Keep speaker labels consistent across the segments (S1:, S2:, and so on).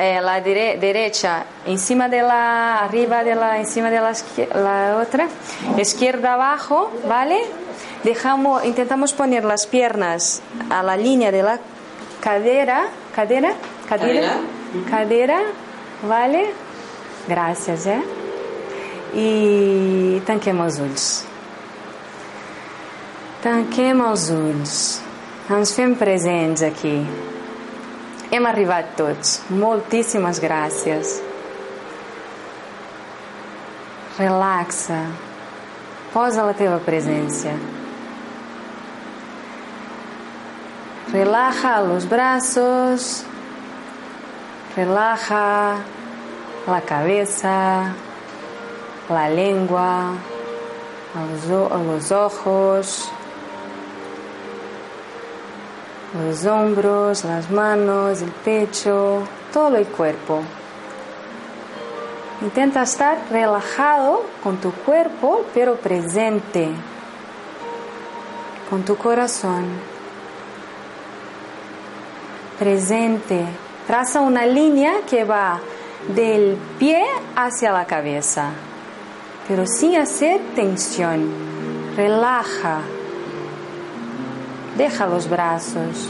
S1: eh, la dire- derecha encima de la, arriba de la, encima de la, la otra, izquierda abajo, ¿vale? Dejamos, intentamos poner las piernas a la línea de la cadera, cadera, cadera, cadera, ¿vale? Gracias, ¿eh? E tanquemos os olhos. Tanquemos os olhos. Ens fem presents aqui. Hem arribat tots. Moltíssimes gràcies. Relaxa. Posa la teva presència. Relaja los brazos. Relaja la cabeza, la lengua, los ojos, los hombros, las manos, el pecho, todo el cuerpo. Intenta estar relajado con tu cuerpo, pero presente, con tu corazón. Presente. Traza una línea que va del pie hacia la cabeza, pero sin hacer tensión. Relaja. Deja los brazos.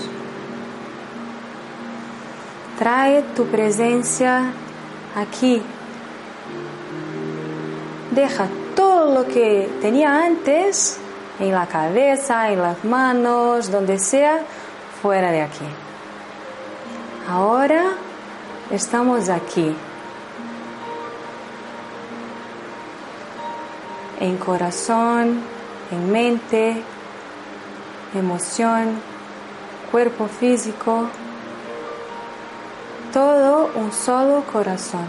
S1: Trae tu presencia aquí. Deja todo lo que tenía antes en la cabeza, en las manos, donde sea, fuera de aquí. Ahora estamos aquí. En corazón, en mente, emoción, cuerpo físico, todo un solo corazón.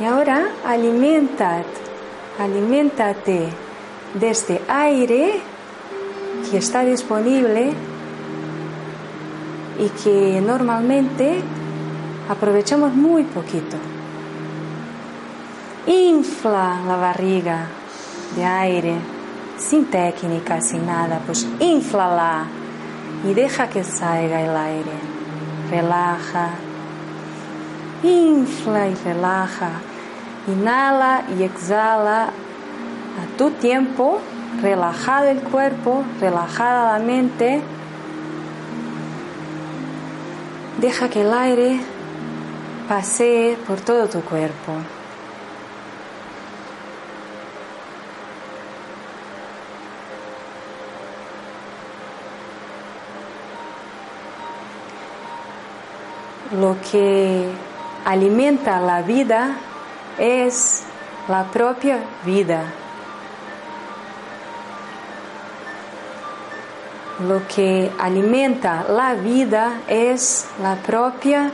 S1: Y ahora alimentate, alimentate de este aire que está disponible y que normalmente aprovechamos muy poquito. Infla la barriga de aire, sin técnica, sin nada, pues inflala y deja que salga el aire. Relaja, infla y relaja. Inhala y exhala a tu tiempo, relajado el cuerpo, relajada la mente. Deja que el aire pasee por todo tu cuerpo. Lo que alimenta la vida es la propia vida. Lo que alimenta la vida es la propia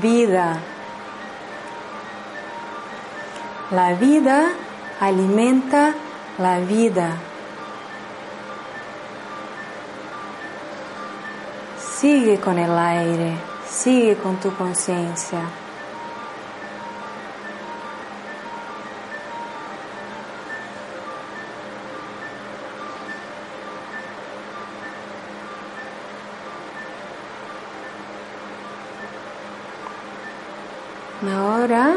S1: vida. La vida alimenta la vida. Sigue con el aire, sigue con tu conciencia. Ahora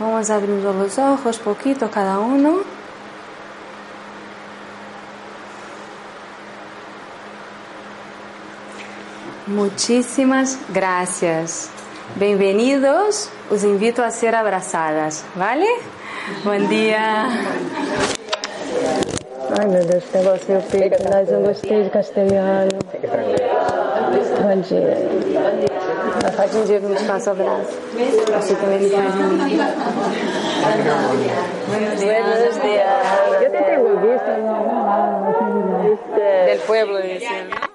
S1: vamos abriendo los ojos poquito cada uno. Muchísimas gracias. Bienvenidos. Os invito a ser abrazadas, ¿vale? Bom dia.
S2: Ai meu Deus, que negócio eu fico, mas eu gostei de castelhano. Bom dia.
S1: Ela faz um dia que me passa o abraço. Você também me faz um dia. Buenos días.
S2: Eu tentei uma vista, não, não, não,
S1: Del pueblo, decían.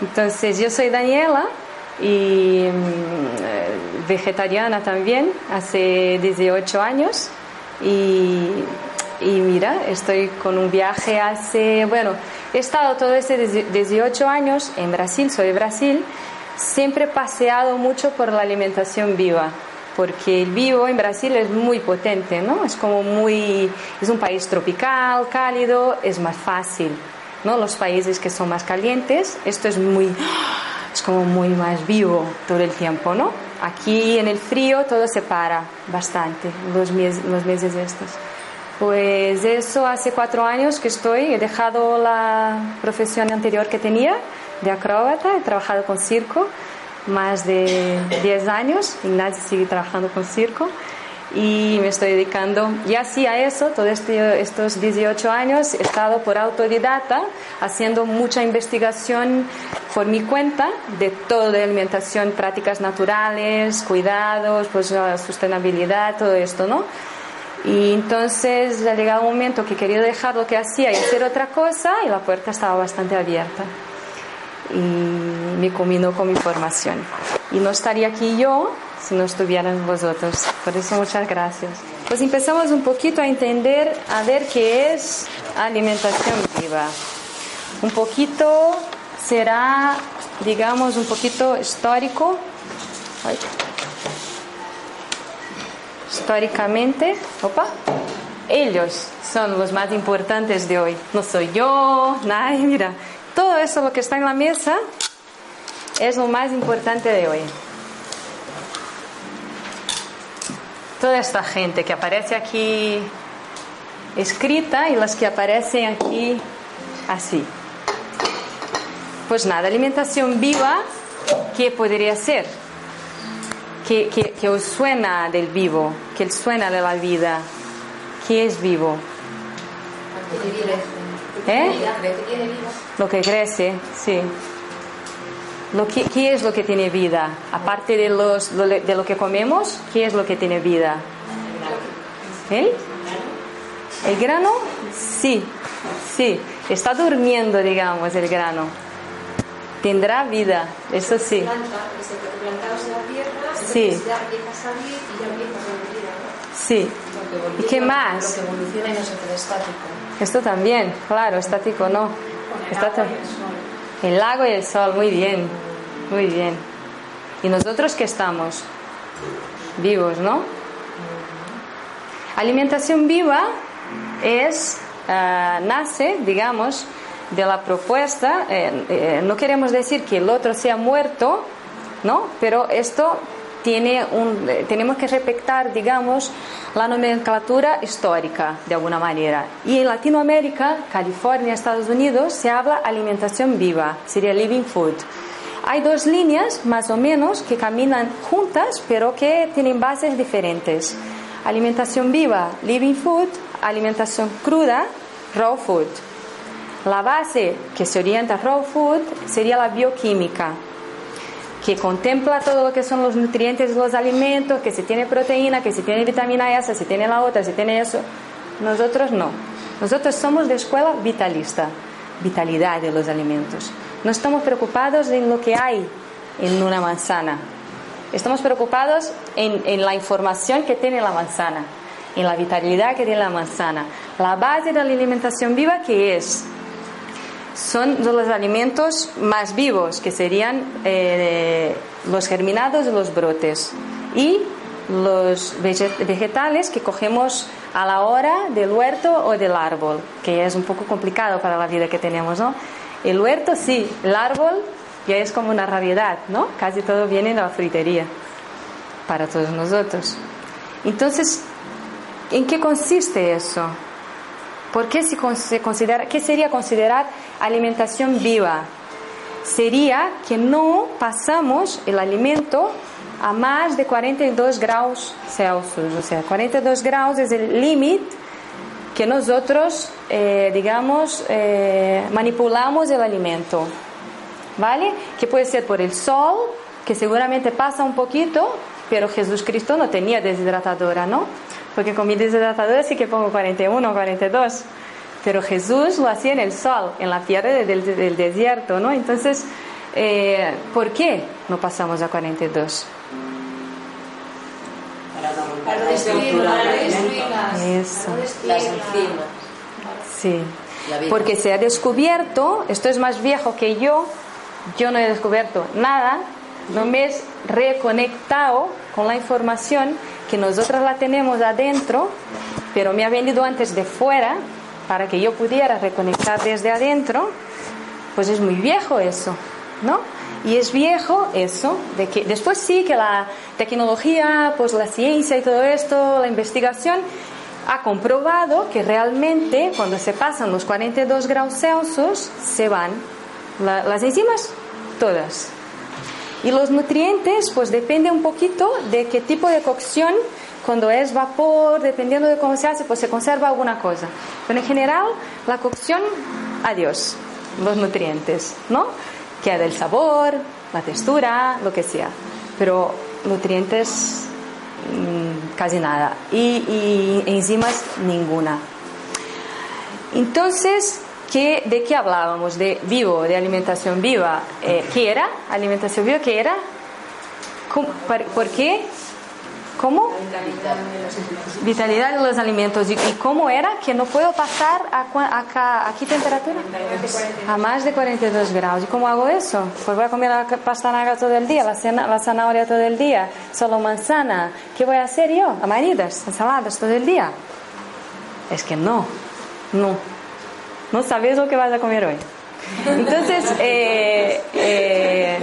S1: Entonces, yo soy Daniela y mm, eh, vegetariana también, hace 18 años. Y, mira, estoy con un viaje hace, bueno, he estado todo ese 18 años en Brasil, soy de Brasil, siempre paseado mucho por la alimentación viva porque el vivo en Brasil es muy potente, ¿no? Es como muy, es un país tropical, cálido, es más fácil, ¿no? Los países que son más calientes, esto es muy, es como muy más vivo todo el tiempo, ¿no? Aquí en el frío todo se para bastante, los meses, los meses estos. Pues eso hace cuatro años que estoy, he dejado la profesión anterior que tenía de acróbata, he trabajado con circo más de 10 años, Ignacio sigue trabajando con circo y me estoy dedicando y así a eso, todos este, estos 18 años he estado por autodidacta haciendo mucha investigación por mi cuenta de todo de alimentación, prácticas naturales, cuidados, pues sustentabilidad, todo esto, ¿no? Y entonces ha llegado un momento que quería dejar lo que hacía y hacer otra cosa y la puerta estaba bastante abierta y me combinó con mi formación. Y no estaría aquí yo si no estuvieran vosotros. Por eso muchas gracias. Pues empezamos un poquito a entender, a ver qué es alimentación viva. Un poquito será, digamos, un poquito histórico. Históricamente, opa, ellos son los más importantes de hoy. No soy yo, nadie, mira, todo eso lo que está en la mesa es lo más importante de hoy. Toda esta gente que aparece aquí escrita y las que aparecen aquí así. Pues nada, alimentación viva, ¿qué podría ser? ¿Qué, qué, os suena del vivo? ¿Qué os suena de la vida? ¿Qué es vivo? ¿Eh? Lo que crece, sí. Lo que, ¿Qué es lo que tiene vida? Aparte de, los, de lo que comemos, ¿qué es lo que tiene vida? ¿El? ¿El grano? Sí, sí. Está durmiendo, digamos, el grano. Tendrá vida, eso sí. Sí. Sí. ¿Y qué más? Esto también, claro, estático no. el lago y el sol, muy bien, muy bien. ¿Y nosotros qué estamos? Vivos, ¿no? Alimentación viva es, eh, nace, digamos, de la propuesta, eh, eh, no queremos decir que el otro sea muerto, ¿no? Pero esto tiene un, tenemos que respetar, digamos, la nomenclatura histórica de alguna manera. Y en Latinoamérica, California, Estados Unidos, se habla alimentación viva, sería living food. Hay dos líneas más o menos que caminan juntas, pero que tienen bases diferentes. Alimentación viva, living food, alimentación cruda, raw food. La base que se orienta a raw food sería la bioquímica, que contempla todo lo que son los nutrientes los alimentos, que si tiene proteína, que si tiene vitamina esa, si tiene la otra, si tiene eso. Nosotros no. Nosotros somos de escuela vitalista, vitalidad de los alimentos. No estamos preocupados en lo que hay en una manzana. Estamos preocupados en, en la información que tiene la manzana, en la vitalidad que tiene la manzana. La base de la alimentación viva que es son los alimentos más vivos, que serían eh, los germinados de los brotes y los vegetales que cogemos a la hora del huerto o del árbol, que es un poco complicado para la vida que tenemos, ¿no? El huerto sí, el árbol ya es como una raridad, ¿no? Casi todo viene de la frutería para todos nosotros. Entonces, ¿en qué consiste eso? ¿Por qué se considera, qué sería considerar alimentación viva? Sería que no pasamos el alimento a más de 42 grados Celsius. O sea, 42 grados es el límite que nosotros, eh, digamos, eh, manipulamos el alimento. ¿Vale? Que puede ser por el sol, que seguramente pasa un poquito, pero Jesucristo no tenía deshidratadora, ¿no? Porque con mi deshidratadora sí que pongo 41 o 42. pero Jesús lo hacía en el sol, en la tierra del, del desierto, ¿no? Entonces, eh, ¿por qué no pasamos a 42?
S3: Para destruir
S1: Eso.
S3: las enzimas.
S1: Sí. Porque se ha descubierto, esto es más viejo que yo, yo no he descubierto nada, no me he reconectado con la información que nosotros la tenemos adentro, pero me ha venido antes de fuera para que yo pudiera reconectar desde adentro, pues es muy viejo eso, ¿no? Y es viejo eso, de que después sí que la tecnología, pues la ciencia y todo esto, la investigación, ha comprobado que realmente cuando se pasan los 42 grados Celsius se van la- las enzimas todas. Y los nutrientes, pues depende un poquito de qué tipo de cocción, cuando es vapor, dependiendo de cómo se hace, pues se conserva alguna cosa. Pero en general, la cocción, adiós, los nutrientes, ¿no? Queda el sabor, la textura, lo que sea. Pero nutrientes, mm, casi nada. Y, y enzimas, ninguna. Entonces, ¿qué, ¿de qué hablábamos? De vivo, de alimentación viva. Eh, ¿Qué era? Alimentación viva, ¿qué era? ¿Cómo- par- ¿Por qué? ¿Cómo? Vitalidad de los alimentos. ¿Y, cómo era? Que no puedo pasar a, a, ¿a qué temperatura? A más de 42 grados. ¿Y cómo hago eso? Pues voy a comer la pastanaga todo el día, la, cena- la zanahoria todo el día, solo manzana. ¿Qué voy a hacer yo? Amaridas, ensaladas todo el día. Es que no, no. No sabes lo que vas a comer hoy. Entonces, eh, eh,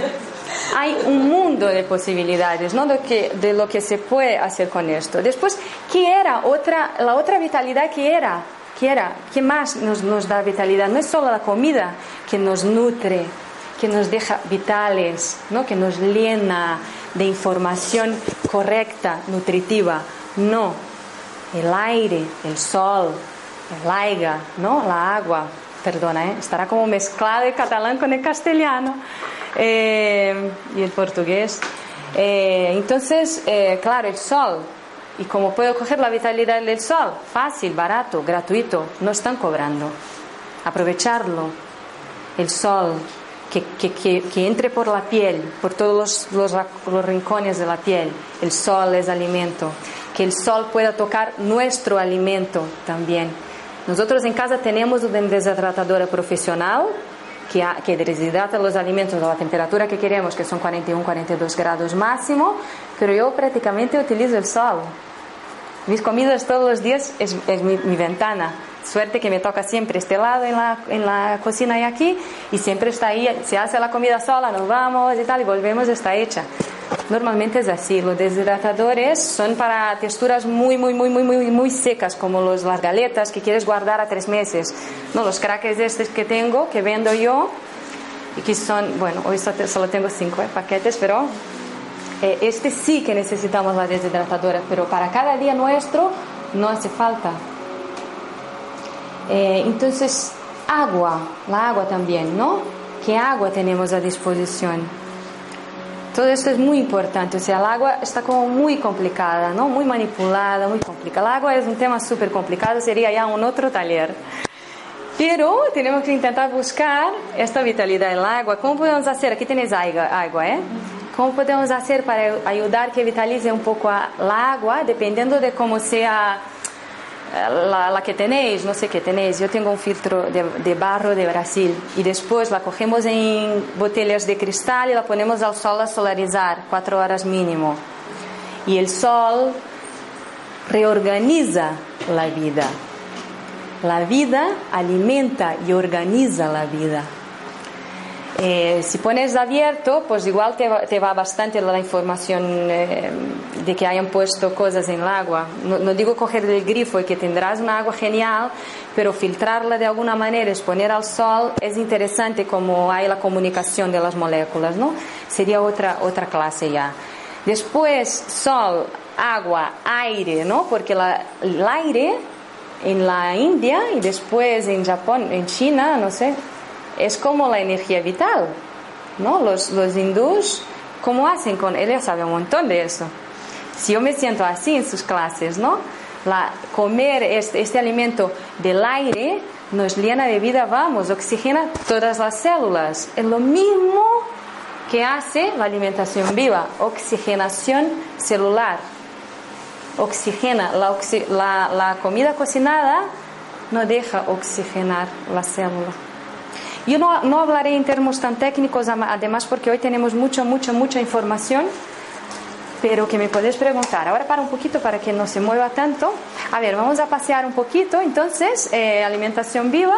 S1: hay un mundo de posibilidades, ¿no? De, lo que se puede hacer con esto. Después, ¿qué era otra, la otra vitalidad que era? ¿Qué era? ¿Qué más nos, nos da vitalidad? No es solo la comida que nos nutre, que nos deja vitales, ¿no? Que nos llena de información correcta, nutritiva. No, el aire, el sol, el aiga, ¿no? La agua, perdona, ¿eh? estará como mezclado el catalán con el castellano eh, y el portugués. Eh, entonces, eh, claro, el sol. ¿Y cómo puedo coger la vitalidad del sol? Fácil, barato, gratuito. No están cobrando. Aprovecharlo. El sol, que, que, que, entre por la piel, por todos los, los rincones de la piel. El sol es alimento. Que el sol pueda tocar nuestro alimento también. Nosotros en casa tenemos una deshidratadora profesional que, que deshidrata los alimentos a la temperatura que queremos, que son 41, 42 grados máximo, pero yo prácticamente utilizo el sol. Mis comidas todos los días es, es mi, mi ventana. Suerte que me toca siempre este lado en la, en la cocina y aquí, y siempre está ahí, se hace la comida sola, nos vamos y tal, y volvemos, está hecha. Normalmente es así, los deshidratadores son para texturas muy, muy, muy, muy, muy, muy secas, como los, las galetas que quieres guardar a tres meses. No, los crackers estos que tengo, que vendo yo, y que son, bueno, hoy solo tengo cinco eh, paquetes, pero eh, este sí que necesitamos la deshidratadora, pero para cada día nuestro no hace falta. Eh, entonces, agua, la agua también, ¿no? ¿Qué agua tenemos a disposición? Todo esto es muy importante, o sea, el agua está como muy complicada, ¿no? Muy manipulada, muy complicada. El agua es un tema súper complicado, sería ya un otro taller. Pero tenemos que intentar buscar esta vitalidad del agua. ¿Cómo podemos hacer? Aquí tenéis agua, ¿eh? ¿Cómo podemos hacer para ayudar que vitalice un poco la agua, dependiendo de cómo sea la, que tenéis, no sé qué tenéis. Yo tengo un filtro de, de barro de Brasil y después la cogemos en botellas de cristal y la ponemos al sol a solarizar, cuatro horas mínimo. Y el sol reorganiza la vida. La vida alimenta y organiza la vida. Eh, si pones abierto, pues igual te va, te va bastante la información eh, de que hayan puesto cosas en el agua. No, no digo coger del grifo y que tendrás una agua genial, pero filtrarla de alguna manera, exponer al sol, es interesante como hay la comunicación de las moléculas, ¿no? Sería otra, otra clase ya. Después, sol, agua, aire, ¿no? Porque la- el aire en la India y después en Japón, en China, no sé, es como la energía vital, ¿no? Los, los hindús, ¿cómo hacen con ellos? saben un montón de eso. Si yo me siento así en sus clases, ¿no? Comer este, este alimento del aire nos llena de vida, vamos, oxigena todas las células. Es lo mismo que hace la alimentación viva, oxigenación celular. Oxigena, la, oxi- la- la comida cocinada no deja oxigenar la célula. Yo no, no hablaré en términos tan técnicos, además porque hoy tenemos mucha, mucha, mucha información, pero que me podéis preguntar. Ahora para un poquito para que no se mueva tanto. A ver, vamos a pasear un poquito. Entonces, eh, alimentación viva.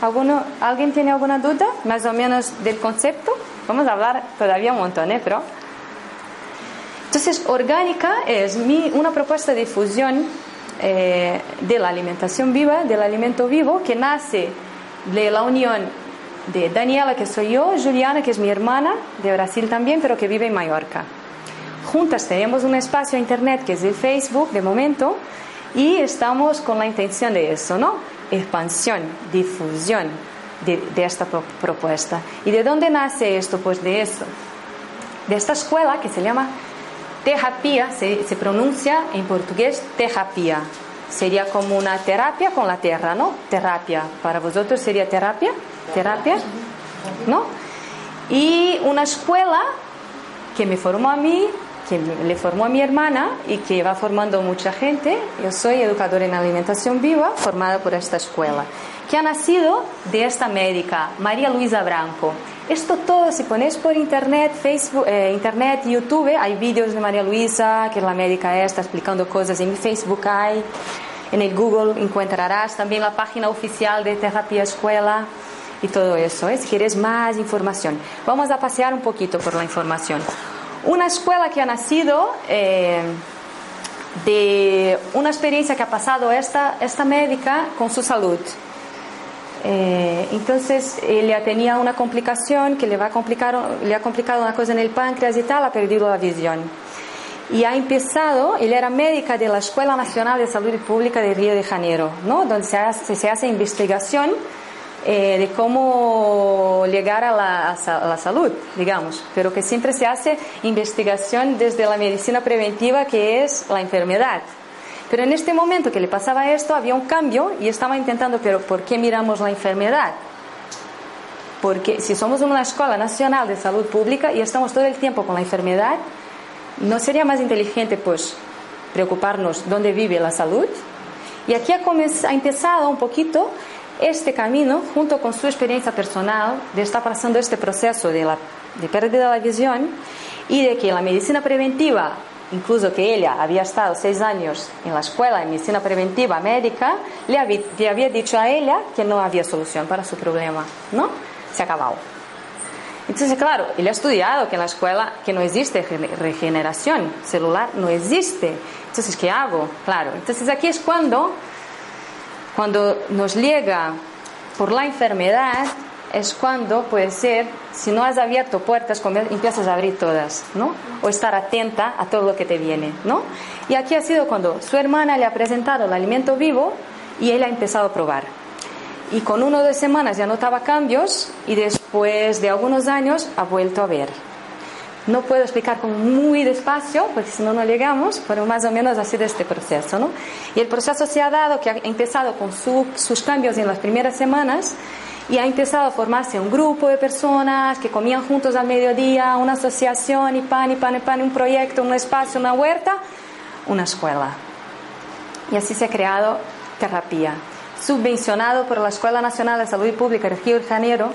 S1: ¿Alguno, ¿Alguien tiene alguna duda más o menos del concepto? Vamos a hablar todavía un montón, ¿eh? Pero... Entonces, orgánica es mi- una propuesta de fusión eh, de la alimentación viva, del alimento vivo, que nace de la unión de Daniela, que soy yo, Juliana, que es mi hermana, de Brasil también, pero que vive en Mallorca. Juntas tenemos un espacio internet que es el Facebook de momento y estamos con la intención de eso, ¿no? Expansión, difusión de, esta pro- propuesta. ¿Y de dónde nace esto? Pues de eso, de esta escuela que se llama terapia, se, se pronuncia en portugués terapia. Sería como una terapia con la tierra, ¿no? Terapia. Para vosotros sería terapia, terapia, ¿no? Y una escuela que me formó a mí, que le formó a mi hermana y que va formando mucha gente. Yo soy educadora en alimentación viva, formada por esta escuela, que ha nacido de esta médica, María Luisa Branco. Esto todo, si ponéis por internet, Facebook, eh, internet, YouTube, hay vídeos de María Luisa, que es la médica esta, explicando cosas. En Facebook hay, en el Google encontrarás también la página oficial de Terapia Escuela y todo eso. ¿eh? Si quieres más información, vamos a pasear un poquito por la información. Una escuela que ha nacido eh, de una experiencia que ha pasado esta, esta médica con su salud. Eh, entonces ella tenía una complicación que le, va a complicar, le ha complicado una cosa en el páncreas y tal, ha perdido la visión. Y ha empezado, ella era médica de la Escuela Nacional de Salud Pública de Río de Janeiro, ¿no? donde se hace, se hace investigación eh, de cómo llegar a la, a la salud, digamos, pero que siempre se hace investigación desde la medicina preventiva, que es la enfermedad. Pero en este momento que le pasaba esto, había un cambio y estaba intentando, pero ¿por qué miramos la enfermedad? Porque si somos una escuela nacional de salud pública y estamos todo el tiempo con la enfermedad, ¿no sería más inteligente pues preocuparnos dónde vive la salud? Y aquí ha, empezado un poquito este camino, junto con su experiencia personal, de estar pasando este proceso de, la, de pérdida de la visión y de que la medicina preventiva, incluso que ella había estado seis años en la escuela de medicina preventiva médica, le había, le había dicho a ella que no había solución para su problema, ¿no? Se acabado. Entonces, claro, él ha estudiado que en la escuela que no existe rege- regeneración celular, no existe. Entonces, ¿qué hago? Claro, entonces aquí es cuando, cuando nos llega por la enfermedad, es cuando puede ser, si no has abierto puertas, empiezas a abrir todas, ¿no? O estar atenta a todo lo que te viene, ¿no? Y aquí ha sido cuando su hermana le ha presentado el alimento vivo y él ha empezado a probar y con uno o dos semanas ya notaba cambios y después de algunos años ha vuelto a ver. No puedo explicar como muy despacio porque si no no llegamos, pero más o menos ha sido este proceso. ¿no? Y el proceso se ha dado que ha empezado con su- sus cambios en las primeras semanas y ha empezado a formarse un grupo de personas que comían juntos al mediodía, una asociación y pan y pan y pan, un proyecto, un espacio, una huerta, una escuela. Y así se ha creado terapia, subvencionado por la Escuela Nacional de Salud Pública de Río de Janeiro,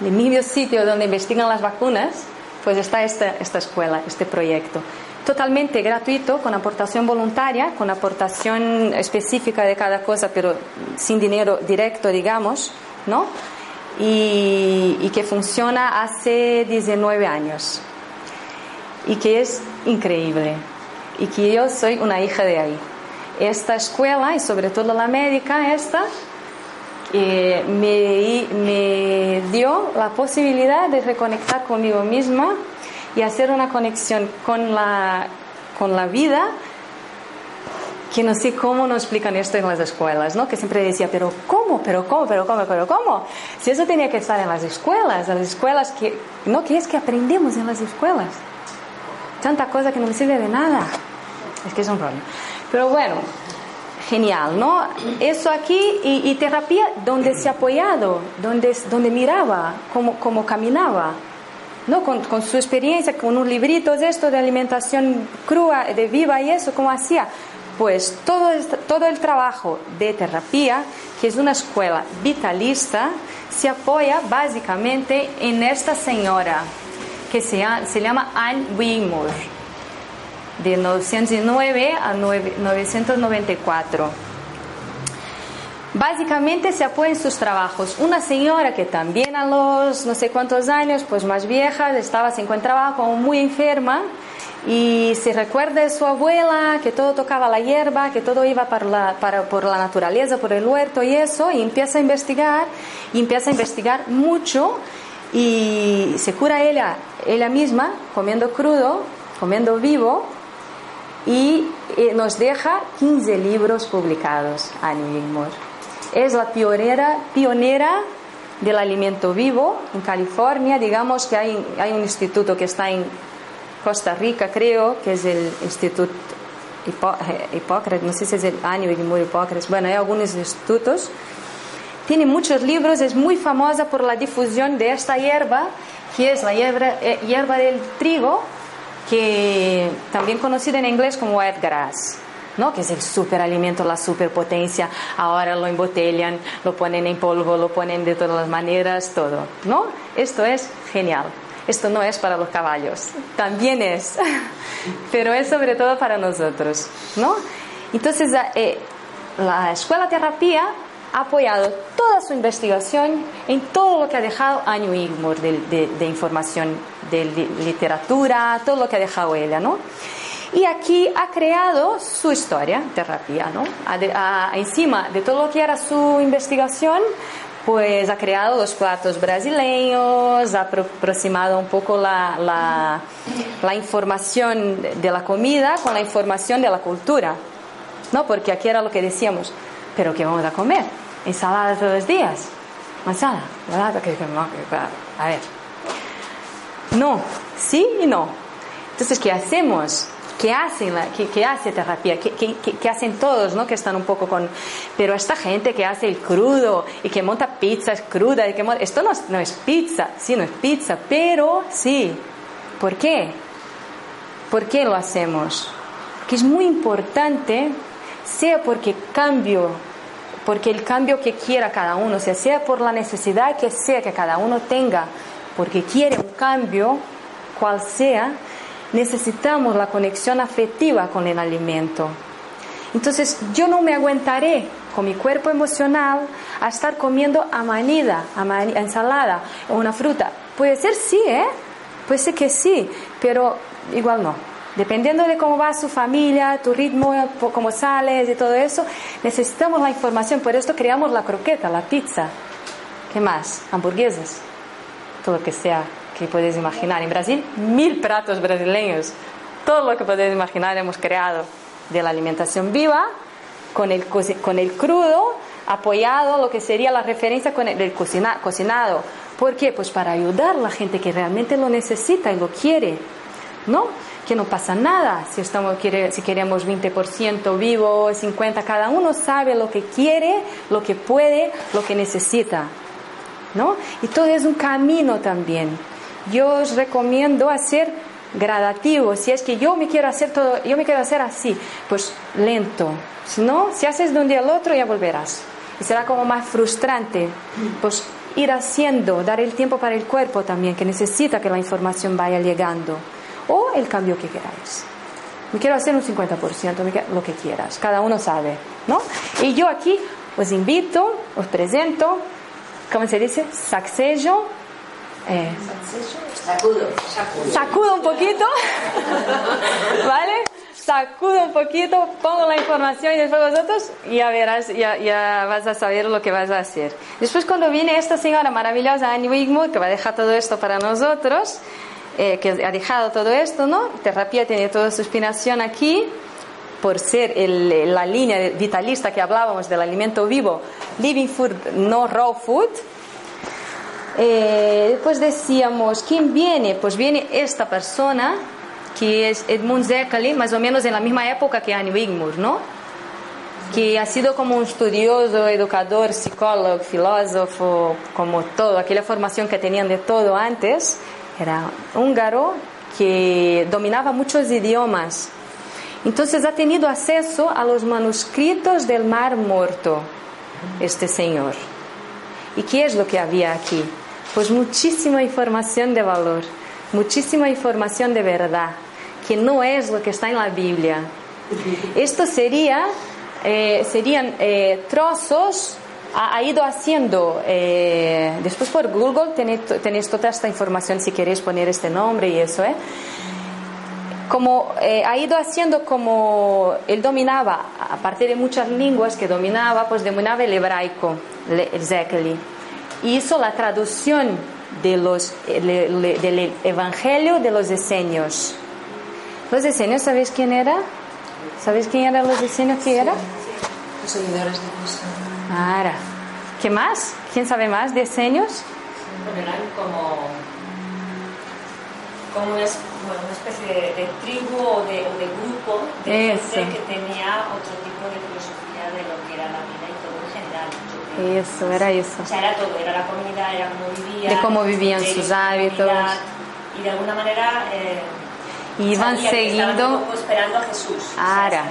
S1: el mismo sitio donde investigan las vacunas, pues está esta, esta escuela, este proyecto. Totalmente gratuito, con aportación voluntaria, con aportación específica de cada cosa, pero sin dinero directo, digamos, ¿no? Y, que funciona hace 19 años y que es increíble y que yo soy una hija de ahí. Esta escuela y sobre todo la médica esta eh, me, me dio la posibilidad de reconectar conmigo misma y hacer una conexión con la, con la vida que no sé cómo nos explican esto en las escuelas, ¿no? Que siempre decía, pero ¿cómo? ¿Pero cómo? ¿Pero cómo? ¿Pero cómo? Si eso tenía que estar en las escuelas, las escuelas que, ¿no? Que es que aprendemos en las escuelas. Tanta cosa que no me sirve de nada. Es que es un problema. Pero bueno, genial, ¿no? Eso aquí y, y terapia donde se ha apoyado, donde, donde miraba, cómo, cómo caminaba. ¿no? Con, con, su experiencia, con unos libritos esto de alimentación crua, de viva y eso, ¿cómo hacía? Pues todo, todo el trabajo de terapia, que es una escuela vitalista, se apoya básicamente en esta señora, que se, se llama Anne Wigmore, de 909 a 994. Básicamente se apoya en sus trabajos. Una señora que también a los no sé cuántos años, pues más vieja, estaba, se encontraba como muy enferma y se recuerda de su abuela, que todo tocaba la hierba, que todo iba por la, para, por la naturaleza, por el huerto y eso, y empieza a investigar, y empieza a investigar mucho y se cura ella, ella misma, comiendo crudo, comiendo vivo, y nos deja 15 libros publicados, Annie Wigmore. Es la pionera, pionera del alimento vivo en California. Digamos que hay, hay, un instituto que está en Costa Rica, creo, que es el Instituto Hipócrates, no sé si es el año Wigmore Hipócrates. Bueno, hay algunos institutos. Tiene muchos libros, es muy famosa por la difusión de esta hierba, que es la hierba, hierba del trigo, que también conocida en inglés como wheatgrass. ¿no? que es el superalimento, la superpotencia. Ahora lo embotellan, lo ponen en polvo, lo ponen de todas las maneras, todo. ¿no? Esto es genial. Esto no es para los caballos, también es, pero es sobre todo para nosotros. ¿no? Entonces, eh, la escuela terapia ha apoyado toda su investigación en todo lo que ha dejado Annie Wigmore de, de, de, información, de literatura, todo lo que ha dejado ella, ¿no? Y aquí ha creado su historia, terapia, ¿no? A, a, encima de todo lo que era su investigación, pues ha creado los platos brasileños, ha aproximado un poco la, la, la, información de la comida con la información de la cultura, ¿no? Porque aquí era lo que decíamos, pero ¿qué vamos a comer? Ensalada todos los días, manzana, ¿verdad? A ver, no, sí y no. Entonces, ¿qué hacemos? ¿Qué hacen la, qué, qué hace terapia? ¿Qué, qué, qué, hacen todos, no? Que están un poco con... Pero esta gente que hace el crudo y que monta pizzas crudas, y que monta, esto no no es pizza, sí, no es pizza, pero sí. ¿Por qué? ¿Por qué lo hacemos? Que es muy importante, sea porque cambio, porque el cambio que quiera cada uno, sea, sea por la necesidad que sea que cada uno tenga, porque quiere un cambio, cual sea, necesitamos la conexión afectiva con el alimento. Entonces yo no me aguantaré con mi cuerpo emocional a estar comiendo amanida, amanida ensalada o una fruta. Puede ser sí, ¿eh? Puede ser que sí, pero igual no. Dependiendo de cómo va su familia, tu ritmo, cómo sales y todo eso, necesitamos la información. Por esto creamos la croqueta, la pizza. ¿Qué más? Hamburguesas. Todo lo que sea que puedes imaginar. En Brasil, mil platos brasileños. Todo lo que puedes imaginar hemos creado de la alimentación viva, con el, con el crudo, apoyado lo que sería la referencia con el, cocina, cocinado. ¿Por qué? Pues para ayudar a la gente que realmente lo necesita y lo quiere. ¿No? Que no pasa nada si, estamos, si queremos 20% vivo, 50%, cada uno sabe lo que quiere, lo que puede, lo que necesita. ¿No? Y todo es un camino también yo os recomiendo hacer gradativo. Si es que yo me quiero hacer todo, yo me quiero hacer así, pues lento. Si no, si haces de un día al otro ya volverás. Y será como más frustrante. Pues ir haciendo, dar el tiempo para el cuerpo también, que necesita que la información vaya llegando. O el cambio que queráis. Me quiero hacer un 50%, lo que quieras. Cada uno sabe, ¿no? Y yo aquí os invito, os presento, ¿cómo se dice? Sacsejo eh,
S3: sacudo, sacudo.
S1: Sacudo un poquito, ¿vale? Sacudo un poquito, pongo la información y después vosotros ya verás, ya, vas a saber lo que vas a hacer. Después cuando viene esta señora maravillosa, Annie Wigmore, que va a dejar todo esto para nosotros, eh, que ha dejado todo esto, ¿no? Terapia tiene toda su inspiración aquí, por ser la línea vitalista que hablábamos del alimento vivo, living food, no raw food, eh, después decíamos, ¿quién viene? Pues viene esta persona, que es Edmund Zecali, más o menos en la misma época que Annie Wigmore, ¿no? que ha sido como un estudioso, educador, psicólogo, filósofo, como todo, aquella formación que tenían de todo antes, era húngaro que dominaba muchos idiomas. Entonces ha tenido acceso a los manuscritos del Mar Muerto, este señor. ¿Y qué es lo que había aquí? Pues muchísima información de valor, muchísima información de verdad, que no es lo que está en la Biblia. Esto sería, eh, serían eh, trozos, ha, ha, ido haciendo, eh, después por Google tenéis, toda esta información si queréis poner este nombre y eso, ¿eh? Como ha ido haciendo como él dominaba, aparte de muchas lenguas que dominaba, pues dominaba el hebraico, el Zekeli. Hizo la traducción de los, le, le, del Evangelio de los Esenios. ¿Los Esenios sabéis quién era? ¿Sabéis quién eran los Esenios? ¿Quién era?
S3: Los seguidores de Cristo.
S1: Ahora, ¿qué más? ¿Quién sabe más de Esenios?
S4: Bueno, eran como, como una, bueno, una especie de, de, tribu o de, o de grupo de
S1: Eso.
S4: gente que tenía otro tipo de filosofía de lo que era la vida y todo en general. Yo creo.
S1: Eso, era eso.
S4: O sea, era todo, era la comunidad, era cómo vivían.
S1: De cómo vivían
S4: de
S1: sus hábitos.
S4: Y de alguna manera... Eh,
S1: iban siguiendo-
S4: esperando a Jesús. sabían.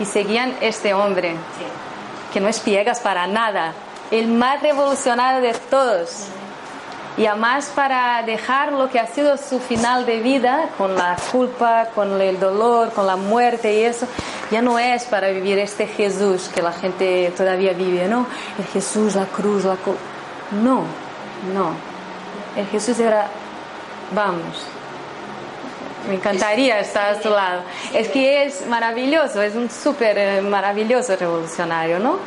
S1: y seguían este hombre,
S4: Sí.
S1: que no es piegas para nada, el más revolucionario de todos. Y además para dejar lo que ha sido su final de vida, con la culpa, con el dolor, con la muerte y eso, ya no es para vivir este Jesús que la gente todavía vive, ¿no? El Jesús, la cruz, la cruz. No, no. El Jesús era, vamos, me encantaría estar a su lado. Es que es maravilloso, es un súper eh, maravilloso revolucionario, ¿no?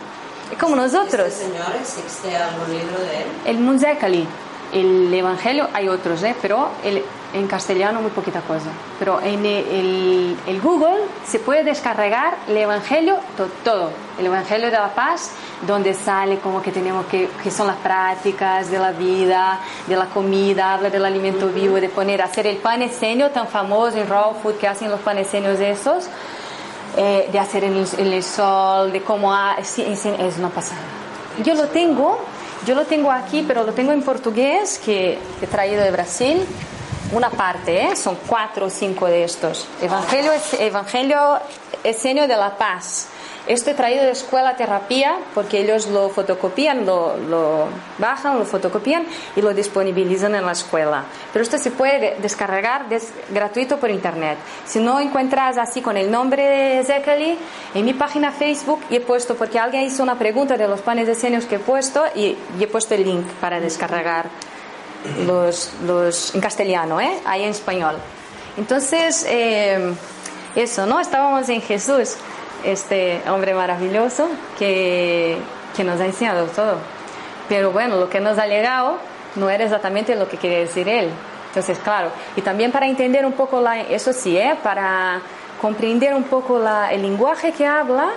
S1: Como nosotros.
S3: Este señor existe algún libro de él.
S1: El Munzekali, el Evangelio, hay otros, ¿eh? pero el- en castellano muy poquita cosa. Pero en el, el Google se puede descargar el Evangelio to- todo. El Evangelio de la Paz, donde sale como que tenemos que, que son las prácticas de la vida, de la comida, habla del alimento vivo, de poner, hacer el pan esenio tan famoso en Raw Food que hacen los panesenios esos. eh, de hacer en el, en el sol, de cómo ha, es, es una pasada. Yo lo tengo, yo lo tengo aquí, pero lo tengo en portugués que he traído de Brasil. Una parte, ¿eh? son cuatro o cinco de estos. Evangelio, Evangelio Esenio de la Paz. Esto he traído de Escuela Terapia porque ellos lo fotocopian, lo, lo bajan, lo fotocopian y lo disponibilizan en la escuela. Pero esto se puede de- descargar des- gratuito por internet. Si no encuentras así con el nombre de Zekeli, en mi página Facebook he puesto, porque alguien hizo una pregunta de los panes de senios que he puesto y, y he puesto el link para descargar los, los en castellano, ¿eh? ahí en español. Entonces, eh, eso, ¿no? Estábamos en Jesús, este hombre maravilloso que, que nos ha enseñado todo. Pero bueno, lo que nos ha llegado no era exactamente lo que quería decir él. Entonces, claro, y también para entender un poco, la, eso sí, ¿eh? para comprender un poco la, el lenguaje que habla,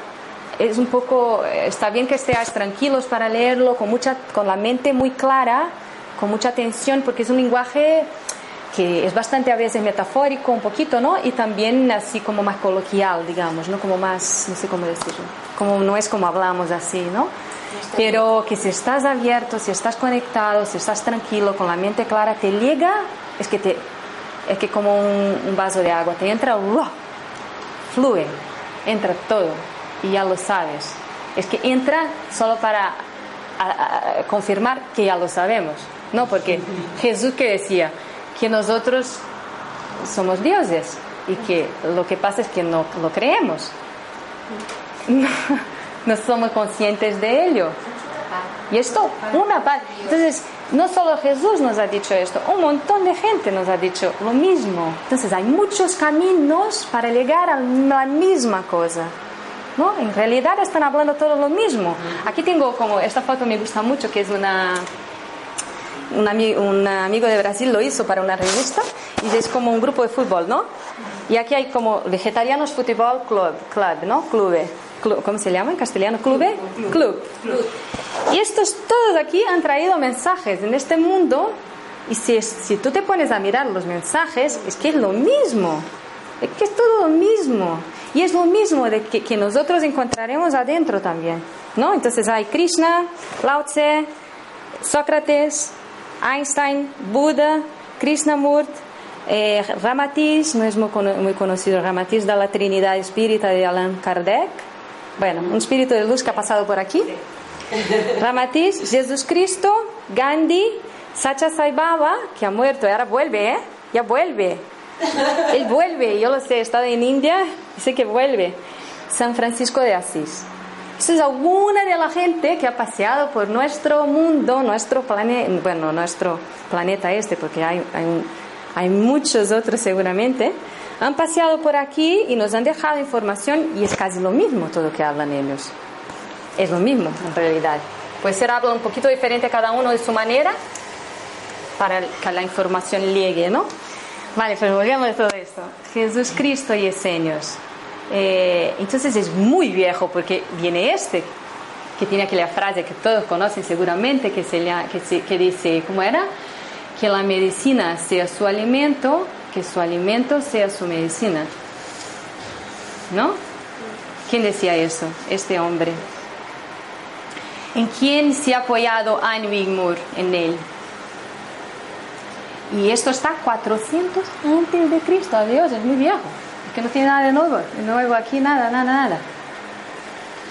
S1: es un poco, está bien que estéis tranquilos para leerlo, con, mucha, con la mente muy clara, con mucha atención, porque es un lenguaje que es bastante a veces metafórico, un poquito, ¿no? Y también así como más coloquial, digamos, ¿no? Como más, no sé cómo decirlo, como no es como hablamos así, ¿no? Pero que si estás abierto, si estás conectado, si estás tranquilo, con la mente clara, te llega, es que te, es que como un, un vaso de agua, te entra, ¡ruah! fluye, entra todo y ya lo sabes. Es que entra solo para a- a- confirmar que ya lo sabemos, ¿no? Porque Jesús que decía que nosotros somos dioses y que lo que pasa es que no lo creemos. No, no somos conscientes de ello. Y esto, una parte. Entonces, no solo Jesús nos ha dicho esto, un montón de gente nos ha dicho lo mismo. Entonces, hay muchos caminos para llegar a la misma cosa. ¿no? En realidad están hablando todo lo mismo. Aquí tengo como, esta foto me gusta mucho, que es una, un, ami- un amigo de Brasil lo hizo para una revista y es como un grupo de fútbol, ¿no? Y aquí hay como Vegetarianos Fútbol Club, club ¿no? Clube. Clu- ¿Cómo se llama en castellano? ¿Clube? Club. Y estos todos aquí han traído mensajes en este mundo y si, si tú te pones a mirar los mensajes, es que es lo mismo. Es que es todo lo mismo. Y es lo mismo de que, que nosotros encontraremos adentro también, ¿no? Entonces hay Krishna, Lao Tse, Sócrates, Einstein, Buda, Krishnamurti, eh, Ramatiz, no es muy, cono- muy conocido, Ramatiz de la Trinidad Espírita de Allan Kardec. Bueno, un espíritu de luz que ha pasado por aquí. Ramatiz, Jesús Cristo, Gandhi, Sacha Sai Baba, que ha muerto, ahora vuelve, ¿eh? Ya vuelve. Él vuelve, yo lo sé, he estado en India, sé que vuelve. San Francisco de Asís. Eso es alguna de la gente que ha paseado por nuestro mundo, nuestro planeta, bueno, nuestro planeta este, porque hay, hay, hay muchos otros seguramente, han paseado por aquí y nos han dejado información y es casi lo mismo todo lo que hablan ellos. Es lo mismo, en realidad. Puede ser habla un poquito diferente cada uno de su manera para que la información llegue, ¿no? Vale, pero volvemos a todo esto. Jesús Cristo y Esenios. Eh, entonces es muy viejo porque viene este, que tiene aquella frase que todos conocen seguramente, que, se que, que dice, ¿cómo era? Que la medicina sea su alimento, que su alimento sea su medicina. ¿No? ¿Quién decía eso? Este hombre. ¿En quién se ha apoyado Anne Wigmore? En él. Y esto está 400 antes de Cristo, adiós, es muy viejo. Que no tiene nada de nuevo, de nuevo aquí, nada, nada, nada.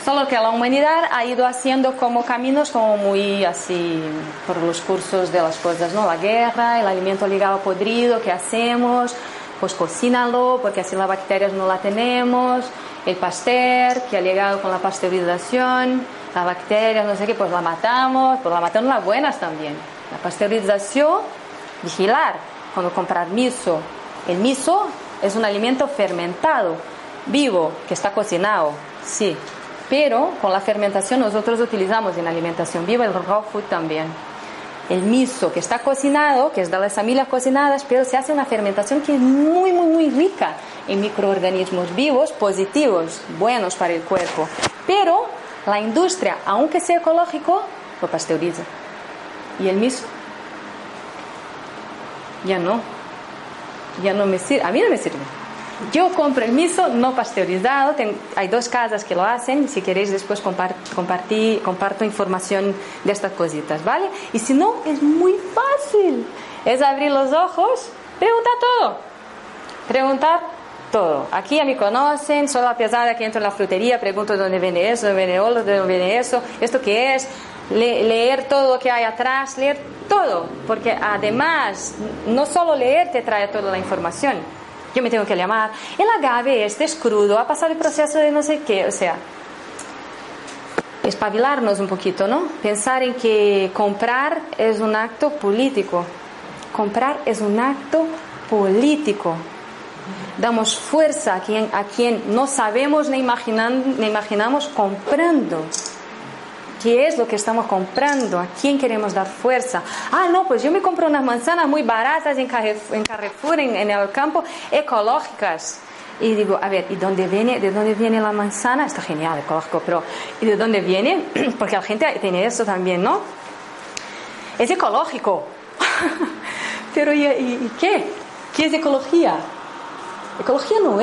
S1: Solo que la humanidad ha ido haciendo como caminos como muy así por los cursos de las cosas, ¿no? La guerra, el alimento ligado podrido, ¿qué hacemos? Pues cocínalo, porque así las bacterias no la tenemos. El pasteur, que ha llegado con la pasteurización, las bacterias, no sé qué, pues la matamos, pues la matamos las buenas también. La pasteurización, vigilar, cuando comprar miso. El miso es un alimento fermentado, vivo, que está cocinado, sí. Pero con la fermentación nosotros utilizamos en alimentación viva el raw food también. El miso que está cocinado, que es de las familias cocinadas, pero se hace una fermentación que es muy, muy, muy rica en microorganismos vivos, positivos, buenos para el cuerpo. Pero la industria, aunque sea ecológico, lo pasteuriza. ¿Y el miso? Ya no. Ya no me sirve. A mí no me sirve. Yo compro el miso no pasteurizado. Ten- hay dos casas que lo hacen. Si queréis después compar- compartir, comparto información de estas cositas, ¿vale? Y si no, es muy fácil. Es abrir los ojos, preguntar todo. Preguntar todo. Aquí ya me conocen, soy la pesada que entro en la frutería, pregunto de dónde viene eso, de dónde viene otro, de dónde viene eso, esto qué es, Le- leer todo lo que hay atrás, leer todo, porque además no solo leer te trae toda la información. Yo me tengo que llamar, el agave este es crudo, ha pasado el proceso de no sé qué, o sea, espabilarnos un poquito, ¿no? Pensar en que comprar es un acto político. Comprar es un acto político. Damos fuerza a quien, a quien no sabemos ni, imaginan- ni imaginamos comprando. ¿Qué es lo que estamos comprando? ¿A quién queremos dar fuerza? Ah, no, pues yo me compro unas manzanas muy baratas en Carrefour, en, en el campo, ecológicas. Y digo, a ver, ¿y dónde viene, de dónde viene la manzana? Está genial, ecológico, pero ¿y de dónde viene? Porque la gente tiene eso también, ¿no? Es ecológico. pero ¿y, y- y qué? ¿Qué es ecología? Ecología no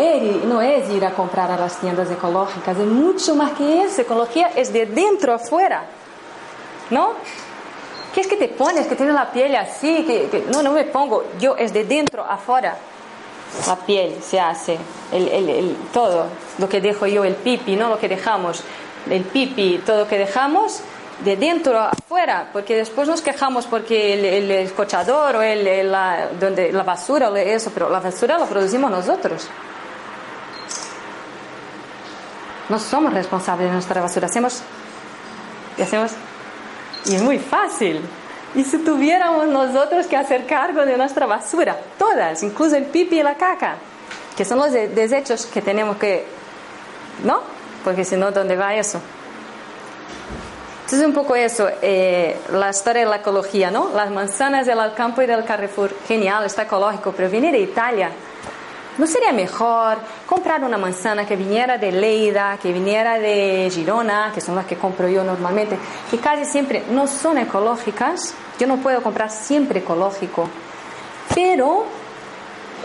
S1: es, ir a comprar a las tiendas ecológicas, es mucho más que eso. Ecología es de dentro afuera, ¿no? ¿Qué es que te pones? Que tienes la piel así, que, no, no me pongo. Yo es de dentro afuera. La piel se hace, el- todo, lo que dejo yo, el pipi, ¿no? Lo que dejamos, el pipi, todo lo que dejamos, de dentro a afuera, porque después nos quejamos porque el, el escochador o el, el- la, donde, la basura o eso, pero la basura la producimos nosotros. No somos responsables de nuestra basura, hacemos, y hacemos, y es muy fácil. Y si tuviéramos nosotros que hacer cargo de nuestra basura, todas, incluso el pipi y la caca, que son los de- desechos que tenemos que, ¿no? Porque si no, ¿dónde va eso? Entonces un poco eso, eh, la historia de la ecología, ¿no? Las manzanas del campo y del Carrefour, genial, está ecológico, pero viene de Italia. ¿No sería mejor comprar una manzana que viniera de Leida, que viniera de Girona, que son las que compro yo normalmente, que casi siempre no son ecológicas? Yo no puedo comprar siempre ecológico, pero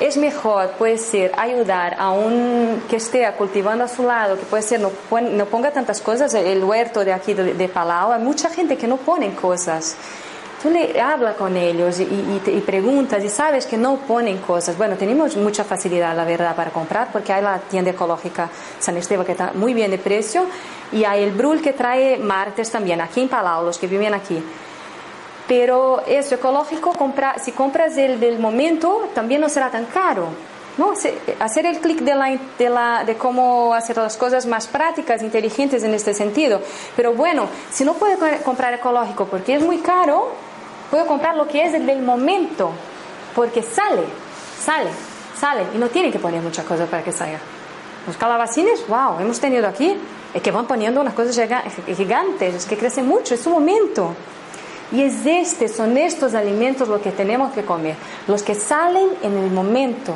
S1: es mejor, puede ser, ayudar a un que esté cultivando a su lado, que puede ser, no, pon- no ponga tantas cosas, el huerto de aquí de, Palau, hay mucha gente que no ponen cosas. Tú le hablas con ellos y, y, y preguntas y sabes que no ponen cosas. Bueno, tenemos mucha facilidad, la verdad, para comprar porque hay la tienda ecológica San Esteban que está muy bien de precio y hay el Brul que trae martes también, aquí en Palau, los que viven aquí. Pero eso ecológico, compra, si compras el del momento, también no será tan caro. ¿no? Hacer el clic de, la, de, la, de cómo hacer las cosas más prácticas, inteligentes en este sentido. Pero bueno, si no puedo co- comprar ecológico porque es muy caro, puedo comprar lo que es el del momento. Porque sale, sale, sale. Y no tienen que poner mucha cosa para que salga. Los calabacines, wow, hemos tenido aquí, es que van poniendo unas cosas giga- gigantes, es que crecen mucho, es su momento. Y es este, son estos alimentos lo que tenemos que comer, los que salen en el momento.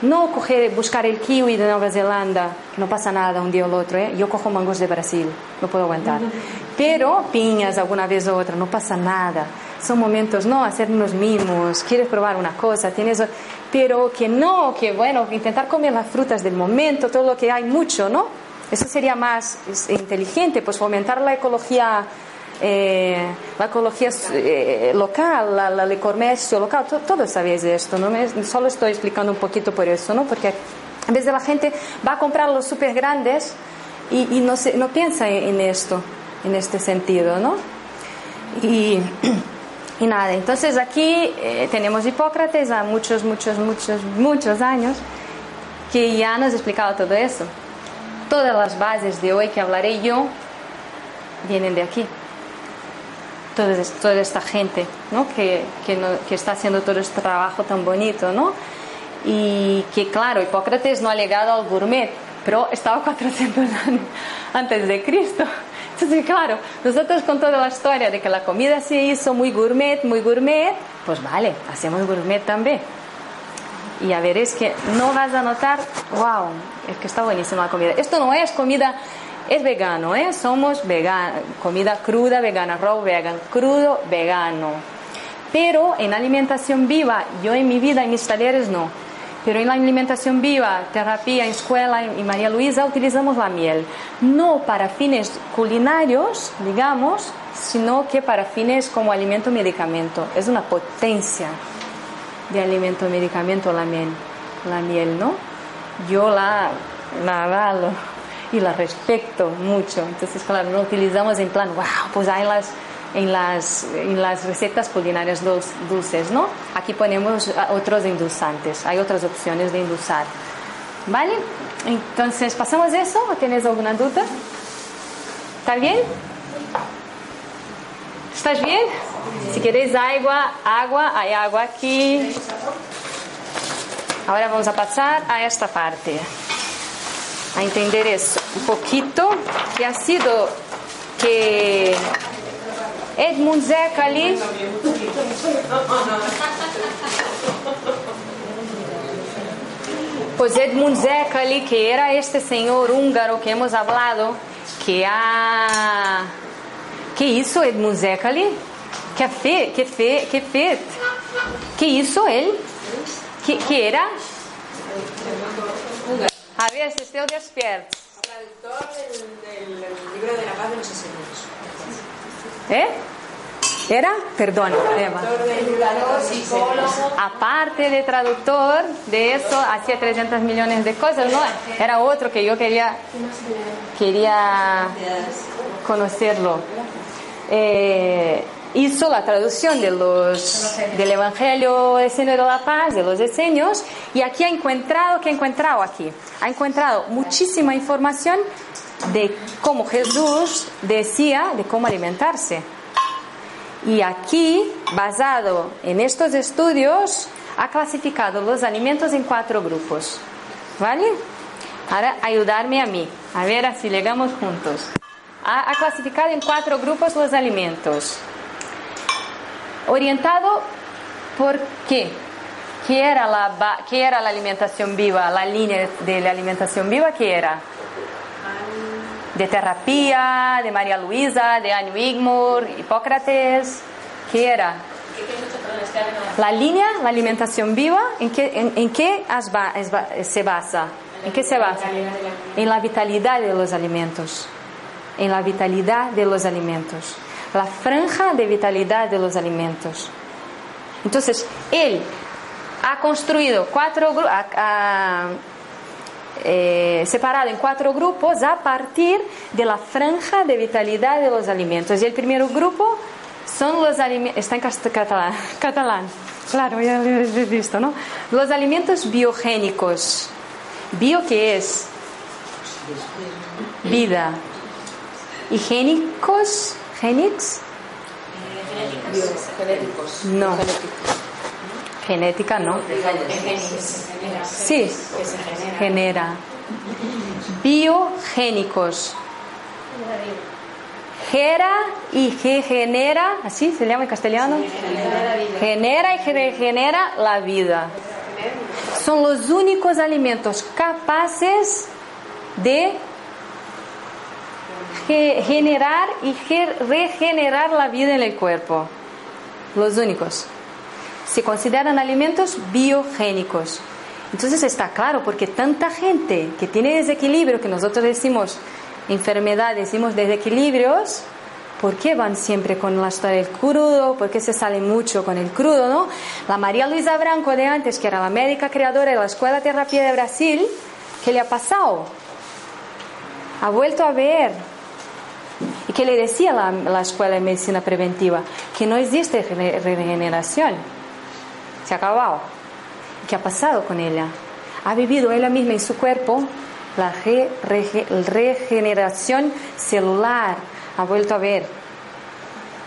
S1: No coger, buscar el kiwi de Nueva Zelanda, que no pasa nada un día o el otro. ¿eh? Yo cojo mangos de Brasil, no puedo aguantar. Pero piñas alguna vez o otra, no pasa nada. Son momentos, no, hacer unos mimos, quieres probar una cosa, tienes... Pero que no, que bueno, intentar comer las frutas del momento, todo lo que hay mucho, ¿no? Eso sería más inteligente, pues fomentar la ecología eh, la ecología eh, local, la, la- el comercio local, to- todos sabéis esto, ¿no? Me- solo estoy explicando un poquito por eso, ¿no? Porque a veces la gente va a comprar los súper grandes y, y no, se, no piensa en, en esto, en este sentido, ¿no? Y, y nada, entonces aquí eh, tenemos Hipócrates a muchos, muchos, muchos, muchos años que ya nos explicaba todo eso. Todas las bases de hoy que hablaré yo vienen de aquí toda, toda esta gente ¿no? que, que, no- que está haciendo todo este trabajo tan bonito, ¿no? Y que, claro, Hipócrates no ha llegado al gourmet, pero estaba 400 años antes de Cristo. Entonces, claro, nosotros con toda la historia de que la comida se hizo muy gourmet, muy gourmet, pues vale, hacemos gourmet también. Y ya veréis que no vas a notar, wow, es que está buenísima la comida. Esto no es comida, es vegano, ¿eh? Somos vegano, comida cruda vegana, raw vegan, crudo vegano. Pero en alimentación viva, yo en mi vida, en mis talleres no. Pero en la alimentación viva, terapia en escuela y María Luisa utilizamos la miel. No para fines culinarios, digamos, sino que para fines como alimento medicamento. Es una potencia de alimento medicamento la miel, la miel, ¿no? Yo la, la y la respeto mucho. Entonces, claro, no utilizamos en plan, wow, pues hay las, en, las, en las recetas culinarias dul- dulces, ¿no? Aquí ponemos otros endulzantes, hay otras opciones de endulzar. ¿Vale? Entonces, ¿pasamos eso? ¿O ¿Tienes alguna duda? ¿Está bien? ¿Estás bien? Si queréis agua, agua, hay agua aquí. Ahora vamos a pasar a esta parte, a entender eso un poquito, que ha sido que Edmund Zecali Pues Edmund Zecali, que era este señor húngaro que hemos hablado, que ha... Que hizo Edmund Zecali? Que fe, que fe, que fe. Que hizo él? Que, que era? A ver, si despierto.
S3: Traductor del, del libro de la paz de los asesinos.
S1: ¿Eh? ¿Era? Perdón, Eva. Aparte de traductor de eso, hacía 300 millones de cosas, ¿no? Era otro que yo quería, quería conocerlo. Eh, hizo la traducción de los, del Evangelio del Señor de la Paz, de los diseños, y aquí ha encontrado, ¿qué ha encontrado aquí? Ha encontrado muchísima información de cómo Jesús decía de cómo alimentarse. Y aquí, basado en estos estudios, ha clasificado los alimentos en cuatro grupos. ¿Vale? Ahora ayudarme a mí, a ver si llegamos juntos. Ha, ha clasificado en cuatro grupos los alimentos. Orientado por qué? ¿Qué era la, qué era la alimentación viva? La línea de la alimentación viva, ¿qué era? de terapia, de María Luisa, de Anne Wigmore, Hipócrates, ¿qué era? La línea, la alimentación viva, ¿en qué, en, qué se basa? ¿En qué se basa? En la vitalidad de los alimentos. En la vitalidad de los alimentos. La franja de vitalidad de los alimentos. Entonces, él ha construido cuatro grupos, separado en cuatro grupos a partir de la franja de vitalidad de los alimentos. Y el primer grupo son los alimentos, está en catalán, catalán, claro, ya lo he visto, ¿no? Los alimentos biogénicos. ¿Bio qué es? Vida. ¿Y ¿Génix? No. Genética no. Sí, genera. Biogénicos. Gera y ge- genera, así se llama en castellano. Genera y ge- genera la vida. Son los únicos alimentos capaces de generar y ge- regenerar la vida en el cuerpo. Los únicos. Se consideran alimentos biogénicos. Entonces está claro, porque tanta gente que tiene desequilibrio, que nosotros decimos enfermedad, decimos desequilibrios, ¿por qué van siempre con la historia del crudo? ¿Por qué se sale mucho con el crudo? ¿no? La María Luisa Branco de antes, que era la médica creadora de la Escuela de Terapia de Brasil, ¿qué le ha pasado? Ha vuelto a ver y que le decía la, la Escuela de Medicina Preventiva que no existe re- regeneración. Se ha acabado. ¿Qué ha pasado con ella? Ha vivido ella misma en su cuerpo la re- rege- regeneración celular. Ha vuelto a ver.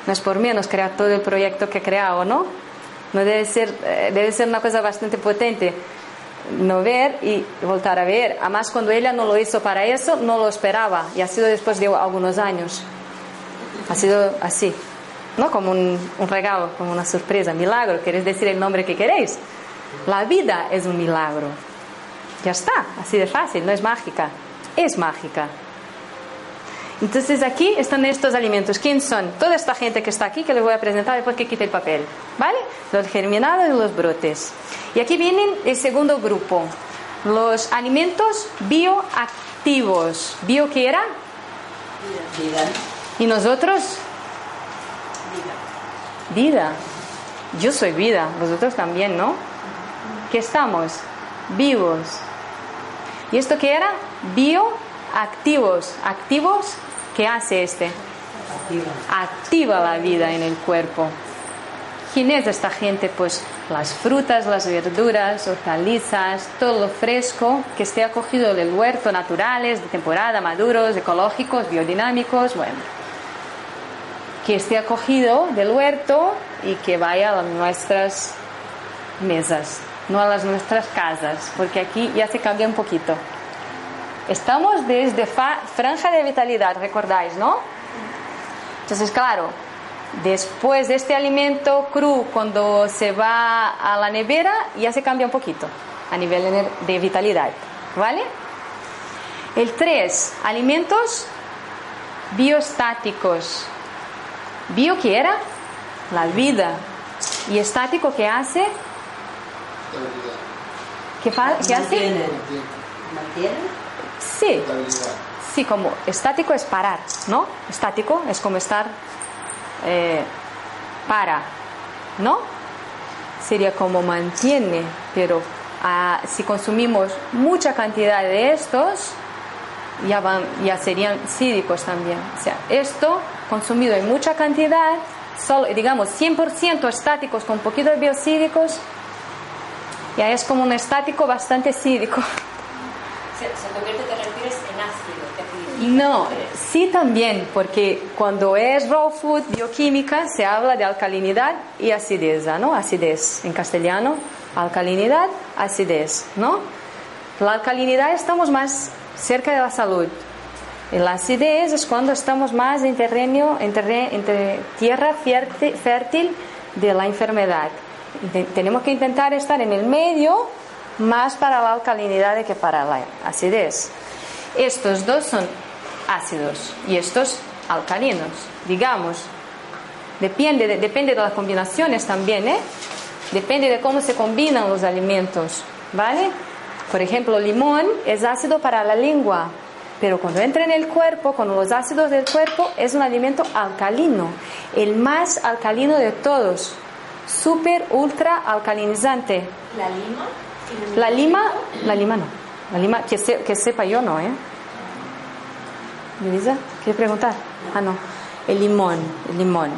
S1: No es por menos crear todo el proyecto que ha creado, ¿no? No debe ser, eh, debe ser una cosa bastante potente no ver y voltar a ver. Además, cuando ella no lo hizo para eso, no lo esperaba y ha sido después de algunos años. Ha sido así, ¿no? Como un, un regalo, como una sorpresa, milagro. ¿Queréis decir el nombre que queréis? La vida es un milagro. Ya está, así de fácil, no es mágica, es mágica. Entonces aquí están estos alimentos. ¿Quién son? Toda esta gente que está aquí que les voy a presentar después que quite el papel. ¿Vale? Los germinados y los brotes. Y aquí vienen el segundo grupo. Los alimentos bioactivos. ¿Bio qué era? ¿Y nosotros? Vida. Yo soy vida. Vosotros también, ¿no? ¿Qué estamos? Vivos. ¿Y esto qué era? Bioactivos. ¿Activos? ¿Qué hace este? Activa la vida en el cuerpo. ¿Quién es esta gente? Pues las frutas, las verduras, hortalizas, todo lo fresco que esté acogido del huerto, naturales, de temporada, maduros, ecológicos, biodinámicos, bueno. Que esté acogido del huerto y que vaya a nuestras mesas, no a las nuestras casas, porque aquí ya se cambia un poquito. Estamos desde franja de vitalidad, recordáis, ¿no? Entonces, claro, después de este alimento cru, cuando se va a la nevera, ya se cambia un poquito a nivel de- vitalidad, ¿vale? El 3, alimentos biostáticos. ¿Bio qué era? La vida. ¿Y estático qué hace? ¿Qué, qué hace?
S4: ¿Mantiene?
S1: Sí, sí, como estático es parar, ¿no? Estático es como estar eh, para, ¿no? Sería como mantiene, pero ah, si consumimos mucha cantidad de estos, ya, van, ya serían cídicos también. O sea, esto consumido en mucha cantidad, solo, digamos 100% estáticos con poquito de biocídicos, ya es como un estático bastante cídico.
S3: Se, convierte, te en ácido.
S1: No, sí también, porque cuando es raw food bioquímica se habla de alcalinidad y acidez, ¿no? Acidez en castellano, alcalinidad, acidez, ¿no? La alcalinidad estamos más cerca de la salud. Y la acidez es cuando estamos más en terreno, en, tierra fértil, de la enfermedad. Tenemos que intentar estar en el medio más para la alcalinidad que para la acidez. Estos dos son ácidos y estos alcalinos. Digamos, Depende de, depende de las combinaciones también, ¿eh? Depende de cómo se combinan los alimentos, ¿vale? Por ejemplo, limón es ácido para la lengua, pero cuando entra en el cuerpo, con los ácidos del cuerpo, es un alimento alcalino, el más alcalino de todos, súper, ultra alcalinizante.
S4: La lima.
S1: La lima, la lima no, la lima, que, se- que sepa yo no, ¿eh? ¿Elisa? ¿Quieres preguntar? Ah, no. El limón, el limón.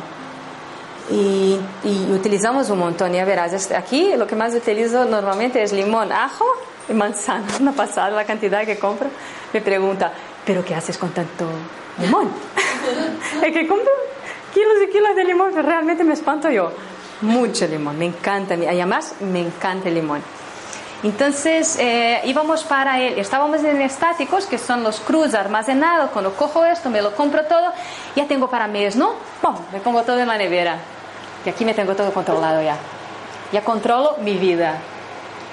S1: Y, y utilizamos un montón, ya verás. Aquí lo que más utilizo normalmente es limón, ajo y manzana. Una pasada la cantidad que compro. Me pregunta, ¿pero qué haces con tanto limón? es que compro kilos y kilos de limón, realmente me espanto yo. Mucho limón, me encanta. Además, me encanta el limón. Entonces eh, íbamos para él, estábamos en estáticos, que son los cruz almacenados. Cuando cojo esto, me lo compro todo, ya tengo para mes, ¿no? ¡Pum! Me pongo todo en la nevera. Y aquí me tengo todo controlado ya. Ya controlo mi vida,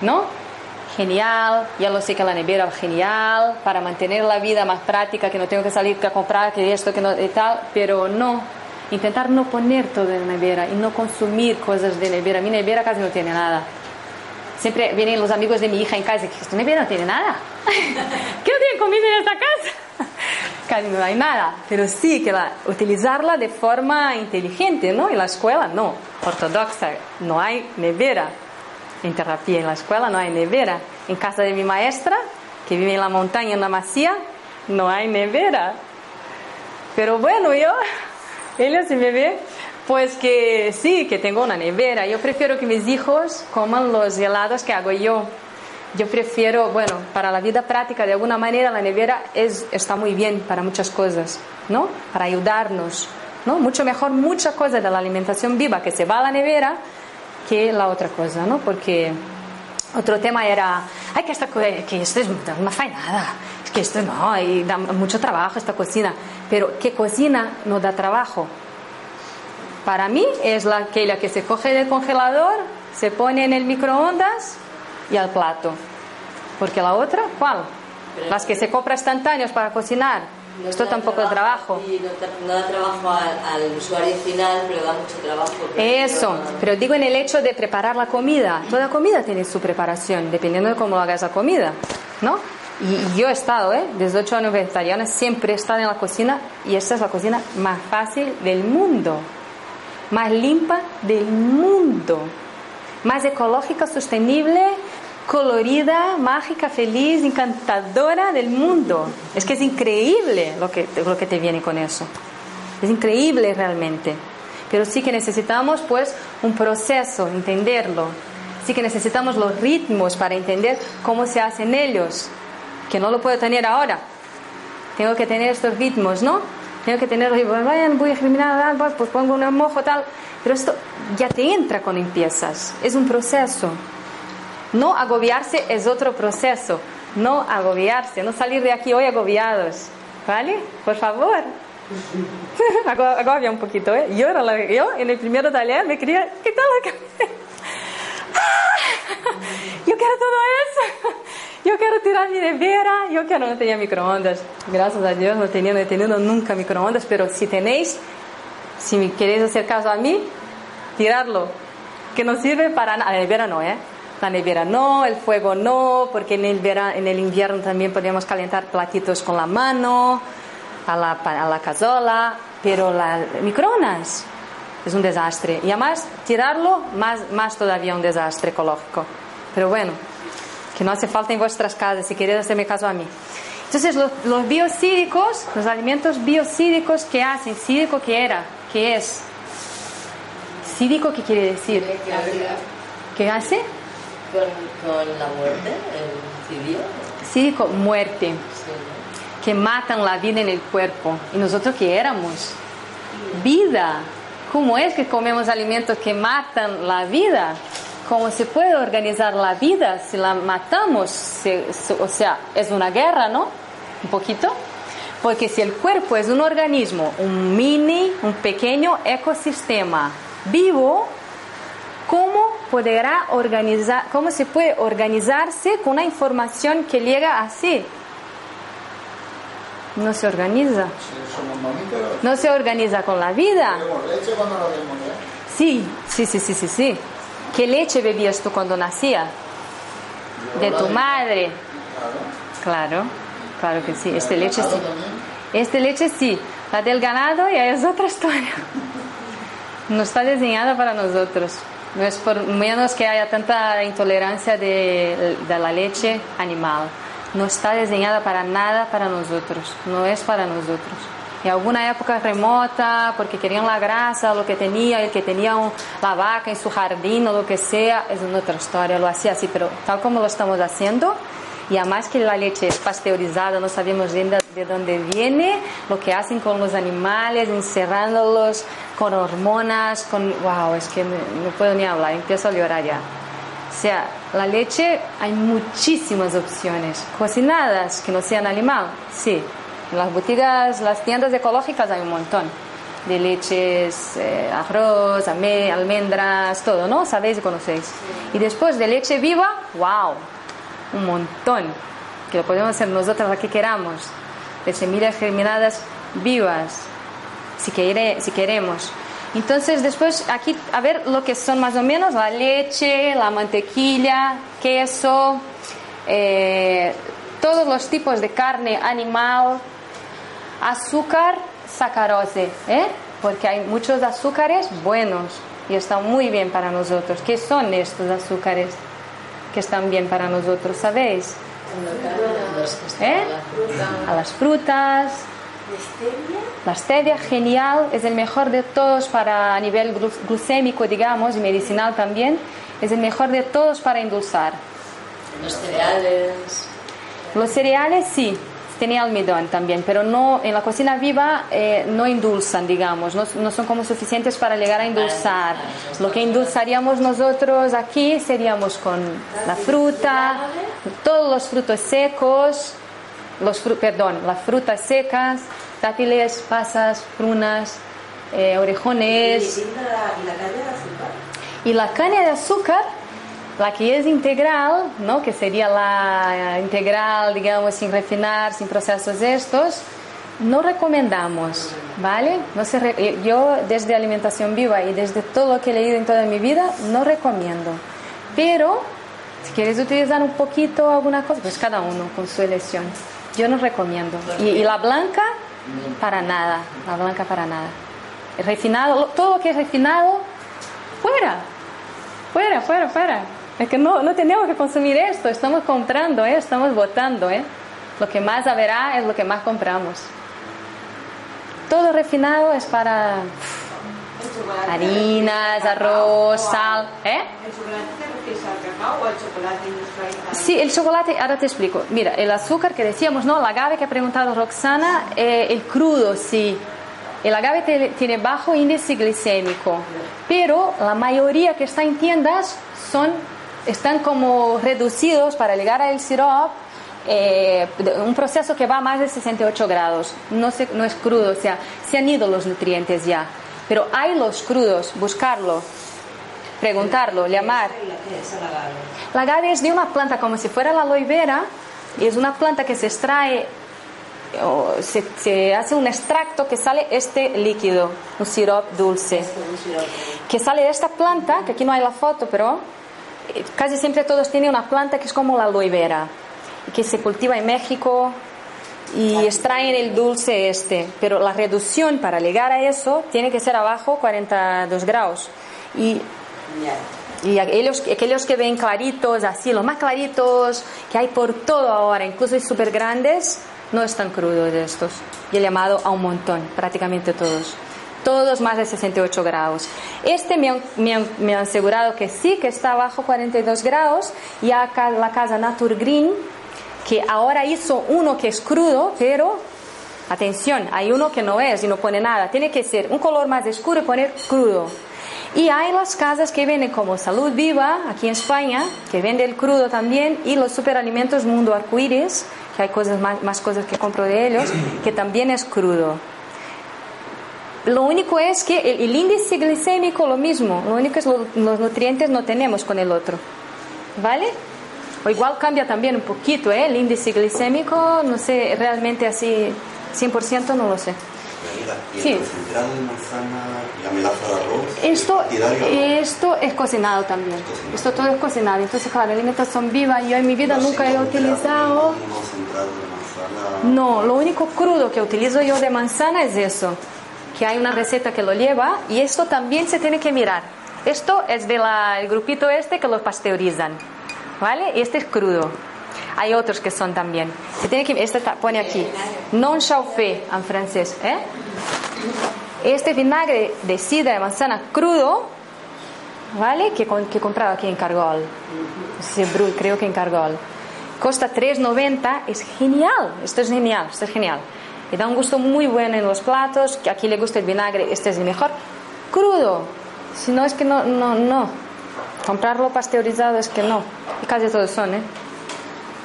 S1: ¿no? Genial, ya lo sé que la nevera genial para mantener la vida más práctica, que no tengo que salir a comprar, que esto, que no, y tal, pero no. Intentar no poner todo en la nevera y no consumir cosas de nevera. Mi nevera casi no tiene nada. Siempre vienen los amigos de mi hija en casa y dicen, esta nevera no tiene nada. ¿Qué no tiene comida en esta casa? Casi no hay nada. Pero sí que la, utilizarla de forma inteligente, ¿no? En la escuela no. Ortodoxa, no hay nevera. En terapia, en la escuela no hay nevera. En casa de mi maestra, que vive en la montaña, en la masía, no hay nevera. Pero bueno, yo, ella se me ve, pues que sí, que tengo una nevera. Yo prefiero que mis hijos coman los helados que hago yo. Yo prefiero, bueno, para la vida práctica, de alguna manera, la nevera es, está muy bien para muchas cosas, ¿no? Para ayudarnos, ¿no? Mucho mejor mucha cosa de la alimentación viva que se va a la nevera que la otra cosa, ¿no? Porque otro tema era, ay, que, esta, que esto es, no hace nada, es que esto no, y da mucho trabajo esta cocina. Pero, ¿qué cocina no da trabajo? Para mí es la, aquella que se coge del congelador, se pone en el microondas y al plato. Porque la otra, ¿cuál? Las que se compra instantáneos para cocinar.
S5: No
S1: Esto tampoco es trabajo.
S5: Y no, da- no da trabajo al, al usuario final, pero da mucho trabajo.
S1: Eso, pero digo en el hecho de preparar la comida. Toda comida tiene su preparación, dependiendo de cómo hagas la comida, ¿no? Y yo he estado, ¿eh? Desde 8 años vegetariana, siempre he estado en la cocina y esta es la cocina más fácil del mundo, más limpia del mundo, más ecológica, sostenible, colorida, mágica, feliz, encantadora del mundo. Es que es increíble lo que, lo que te viene con eso. Es increíble realmente. Pero sí que necesitamos pues un proceso, entenderlo. Sí que necesitamos los ritmos para entender cómo se hacen ellos, que no lo puedo tener ahora. Tengo que tener estos ritmos, ¿no? Tengo que tener, vayan, voy a eliminar, ah, pues pongo un mojo tal. Pero esto ya te entra cuando empiezas. Es un proceso. No agobiarse es otro proceso. No agobiarse, no salir de aquí hoy agobiados. ¿Vale? Por favor. Ago- Agobia un poquito, ¿eh? Yo, era la- yo en el primer taller me quería quitar la cabeza. ¡Ah! Yo quiero todo eso. Yo quiero tirar mi nevera. Yo quiero, no tenía microondas. Gracias a Dios no tenía, no he tenido nunca microondas, pero si tenéis, si me queréis hacer caso a mí, tirarlo. Que no sirve para nada. La nevera no, ¿eh? La nevera no, el fuego no, porque en el, vera- en el invierno también podemos calentar platitos con la mano, a la, a la cazola, pero la microondas es un desastre. Y además, tirarlo, más, más todavía un desastre ecológico. Pero bueno, que no hace falta en vuestras casas, si queréis hacerme caso a mí. Entonces, los, los biocídicos, los alimentos biocídicos, ¿qué hacen? ¿Cídico qué era? ¿Qué es? ¿Cídico qué quiere decir? ¿Qué hace?
S5: Con, con la muerte, el cidio.
S1: Cídico, muerte,
S5: sí,
S1: que matan la vida en el cuerpo. ¿Y nosotros qué éramos? Vida. ¿Cómo es que comemos alimentos que matan la vida? ¿Cómo se puede organizar la vida si la matamos? Se- o sea, es una guerra, ¿no? Un poquito. Porque si el cuerpo es un organismo, un mini, un pequeño ecosistema vivo, ¿cómo podrá organizar, cómo se puede organizarse con una información que llega así? No se organiza.
S6: Si
S1: No se organiza con la vida.
S6: ¿eh?
S1: Sí, sí, sí, sí, sí. ¿Qué leche bebías tú cuando nacía? De tu madre. Claro, claro que sí. Este leche sí. Este leche sí. La del ganado ya es otra historia. No está diseñada para nosotros. No es por menos que haya tanta intolerancia de, de la leche animal. No está diseñada para nada para nosotros. No es para nosotros. En alguna época remota, porque querían la grasa, lo que tenía, el que tenía la vaca en su jardín o lo que sea, es una otra historia, lo hacía así, pero tal como lo estamos haciendo, y además que la leche es pasteurizada, no sabemos de, de dónde viene, lo que hacen con los animales, encerrándolos con hormonas, con... ¡Wow! Es que no puedo ni hablar, empiezo a llorar ya. O sea, la leche hay muchísimas opciones. Cocinadas que no sean animal, sí. En las boutiques, las tiendas ecológicas hay un montón. De leches, eh, arroz, almendras, todo, ¿no? Sabéis y conocéis. Y después de leche viva, wow, un montón. Que lo podemos hacer nosotros aquí queramos. De semillas germinadas vivas si, quiere, si queremos. Entonces, después aquí, a ver lo que son más o menos la leche, la mantequilla, queso, eh, todos los tipos de carne animal, azúcar, sacarose, ¿eh? porque hay muchos azúcares buenos y están muy bien para nosotros. ¿Qué son estos azúcares que están bien para nosotros? ¿Sabéis? ¿Eh? A las frutas. La stevia, genial, es el mejor de todos para a nivel glu- glucémico, digamos, y medicinal también. Es el mejor de todos para endulzar.
S5: Los cereales.
S1: Los cereales sí, tenía almidón también, pero no en la cocina viva eh, no endulzan, digamos, no, no son como suficientes para llegar a endulzar. Lo que endulzaríamos nosotros aquí seríamos con la fruta, todos los frutos secos, los fru- perdón, las frutas secas, dátiles, pasas, prunas, eh, orejones.
S3: ¿Y la, y la caña de azúcar?
S1: Y la caña de azúcar, la que es integral, ¿no? que sería la eh, integral, digamos, sin refinar, sin procesos estos, no recomendamos, ¿vale? No se eh, yo desde alimentación viva y desde todo lo que he leído en toda mi vida, no recomiendo. Pero, si quieres utilizar un poquito alguna cosa, pues cada uno con su elección. Yo no recomiendo. Y, y la blanca, para nada. La blanca para nada. El refinado, todo lo que es refinado, fuera. Fuera, fuera, fuera. Es que no, no tenemos que consumir esto, estamos comprando, ¿eh? estamos votando. ¿eh? Lo que más habrá es lo que más compramos. Todo refinado es para harinas, arroz, sal. ¿eh?
S3: ¿El chocolate te refieres al cacao o al chocolate industrializado?
S1: Sí, el chocolate, ahora te explico. Mira, el azúcar que decíamos, ¿no? El agave que ha preguntado Roxana, eh, el crudo, sí. El agave tiene bajo índice glicémico, pero la mayoría que está en tiendas son, están como reducidos para llegar al sirope. eh, un proceso que va a más de 68 grados, no, se- no es crudo, o sea, se han ido los nutrientes ya, pero hay los crudos, buscarlo, preguntarlo, llamar. La agave es de una planta como si fuera la aloe vera, y es una planta que se extrae, o se, se hace un extracto que sale este líquido, un sirope dulce, que sale de esta planta, que aquí no hay la foto, pero casi siempre todos tienen una planta que es como la aloe vera, que se cultiva en México y extraen el dulce este, pero la reducción para llegar a eso tiene que ser abajo 42 grados. Y y aquellos, aquellos que ven claritos, así, los más claritos que hay por todo ahora, incluso súper grandes, no están crudos estos. Y he llamado a un montón, prácticamente todos. Todos más de 68 grados. Este me han, me han- me han asegurado que sí, que está abajo 42 grados. Y acá la casa Natur Green, que ahora hizo uno que es crudo, pero Atención, hay uno que no es y no pone nada. Tiene que ser un color más oscuro y poner crudo. Y hay las casas que venden como Salud Viva, aquí en España, que vende el crudo también, y los superalimentos Mundo Arcoíris, que hay cosas más, más cosas que compro de ellos, que también es crudo. Lo único es que el, el índice glicémico lo mismo, lo único es lo- los nutrientes no tenemos con el otro. ¿Vale? O igual cambia también un poquito, ¿eh? El índice glicémico, no sé realmente así 100% no lo sé. Sí.
S7: la.
S1: Esto, esto es cocinado también. Esto todo es cocinado. Entonces, claro, alimentación viva. Yo en mi vida nunca he utilizado. No, lo único crudo que utilizo yo de manzana es eso, que hay una receta que lo lleva y esto también se tiene que mirar. Esto es del grupito este que lo pasteurizan, ¿vale? Este es crudo. Hay otros que son también. Se tiene que, este ta- pone aquí, non chauffé en francés, ¿eh? Este vinagre de sidra de manzana crudo, ¿vale? Que, que he comprado aquí en Cargol. Creo que en Cargol. Costa 3.90, es genial, esto es genial, esto es genial. Y da un gusto muy bueno en los platos, que aquí le gusta el vinagre, este es el mejor. Crudo, si no es que no, no, no. Comprarlo pasteurizado es que no. Y casi todos son, ¿eh?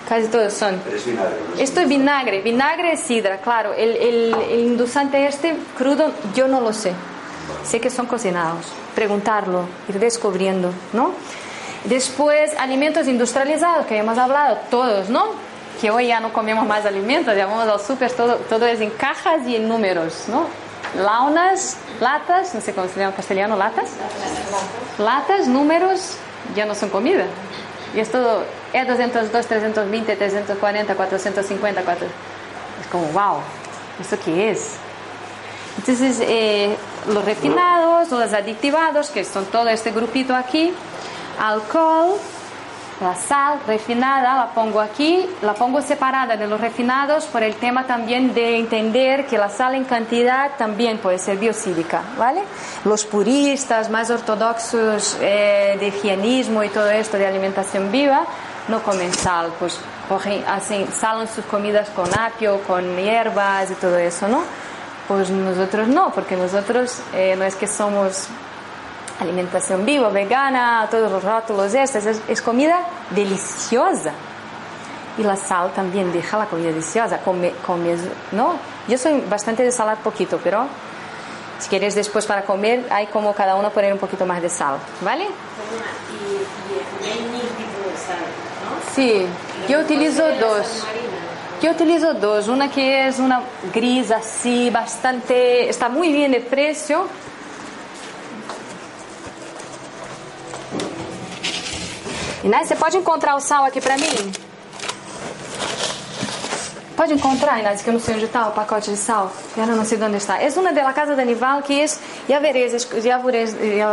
S1: Casi todos son.
S7: Pero es vinagre. ¿no?
S1: Esto es vinagre, vinagre es sidra, claro. El, el, el endulzante este crudo yo no lo sé. Sé que son cocinados. Preguntarlo, ir descubriendo, ¿no? Después, alimentos industrializados, que hemos hablado, todos, ¿no? Que hoy ya no comemos más alimentos, ya vamos al súper, todo, todo es en cajas y en números, ¿no? Launas, latas, no sé cómo se llama en castellano, latas. Latas, números, ya no son comida. Y es todo E E202, 320, 340, 450, 4... Es como, wow, ¿esto qué es? Entonces, eh, los refinados, los aditivados, que son todo este grupito aquí, alcohol, la sal refinada, la pongo aquí, la pongo separada de los refinados por el tema también de entender que la sal en cantidad también puede ser biocídica, ¿vale? Los puristas más ortodoxos eh, de higienismo y todo esto de alimentación viva no comen sal, pues cogen, hacen, salan sus comidas con apio, con hierbas y todo eso, ¿no? Pues nosotros no, porque nosotros eh, no es que somos alimentación viva, vegana, todos los rótulos estos, es, es comida deliciosa. Y la sal también deja la comida deliciosa. Come, comes, ¿no? Yo soy bastante de salar poquito, pero si quieres después para comer, hay como cada uno poner un poquito más de sal, ¿vale?
S4: Y, hay de sal, ¿no?
S1: Sí, yo utilizo
S4: ¿Cuál sería la
S1: dos. Yo utilizo dos, una que es una gris así, bastante, está muy bien de precio. Inés, você pode encontrar o sal aqui pra mim? Pode encontrar, Inés, que eu não sei onde está o pacote de sal. Eu não sei onde está. É uma da casa de Aníbal que é, ya veréis, ya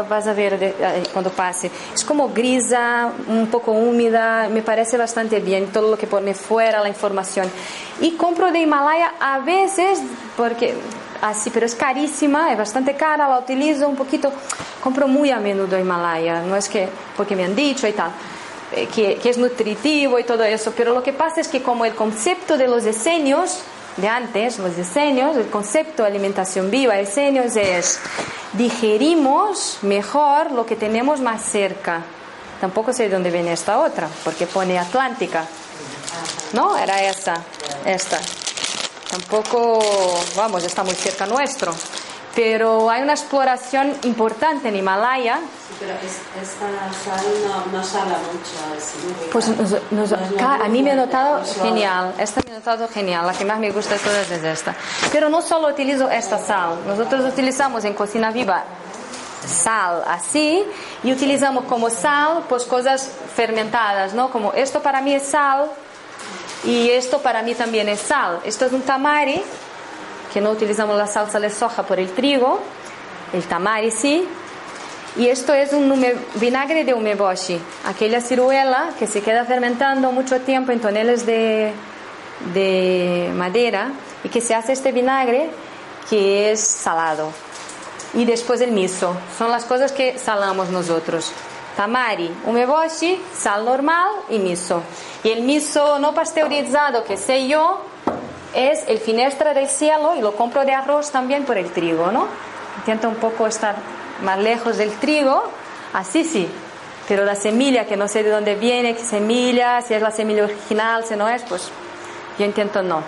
S1: vas a ver de- eh, cuando pase. Es como grisa, un poco húmeda, me parece bastante bien todo lo que pone fuera la información. Y compro de Himalaya a veces, porque así, pero es carísima, es bastante cara, la utilizo un poquito, compro muy a menudo Himalaya, no es que porque me han dicho y tal que, que es nutritivo y todo eso, pero lo que pasa es que como el concepto de los esenios de antes, los esenios, el concepto de alimentación viva, esenios es digerimos mejor lo que tenemos más cerca. Tampoco sé de dónde viene esta otra, porque pone Atlántica. ¿No? Era esa, esta. Tampoco, vamos, está muy cerca nuestro. Pero hay una exploración importante en Himalaya
S5: Pero es- esta sal no, no sala mucho. Es.
S1: Pues nos- nos-
S5: No es
S1: a mí me ha notado genial, esta me ha notado genial, la que más me gusta de todas es esta. Pero no solo utilizo esta sal, nosotros utilizamos en cocina viva sal así y utilizamos como sal pues cosas fermentadas, ¿no? Como esto para mí es sal y esto para mí también es sal. Esto es un tamari, que no utilizamos la salsa de soja por el trigo, el tamari sí, y esto es un ume- vinagre de umeboshi, aquella ciruela que se queda fermentando mucho tiempo en toneles de, de madera y que se hace este vinagre que es salado. Y después el miso, son las cosas que salamos nosotros. Tamari, umeboshi, sal normal y miso. Y el miso no pasteurizado que sé yo es el finestra del cielo y lo compro de arroz también por el trigo, ¿no? Intento un poco estar más lejos del trigo, así sí, pero la semilla que no sé de dónde viene, qué semilla, si es la semilla original, si no es, pues yo intento no.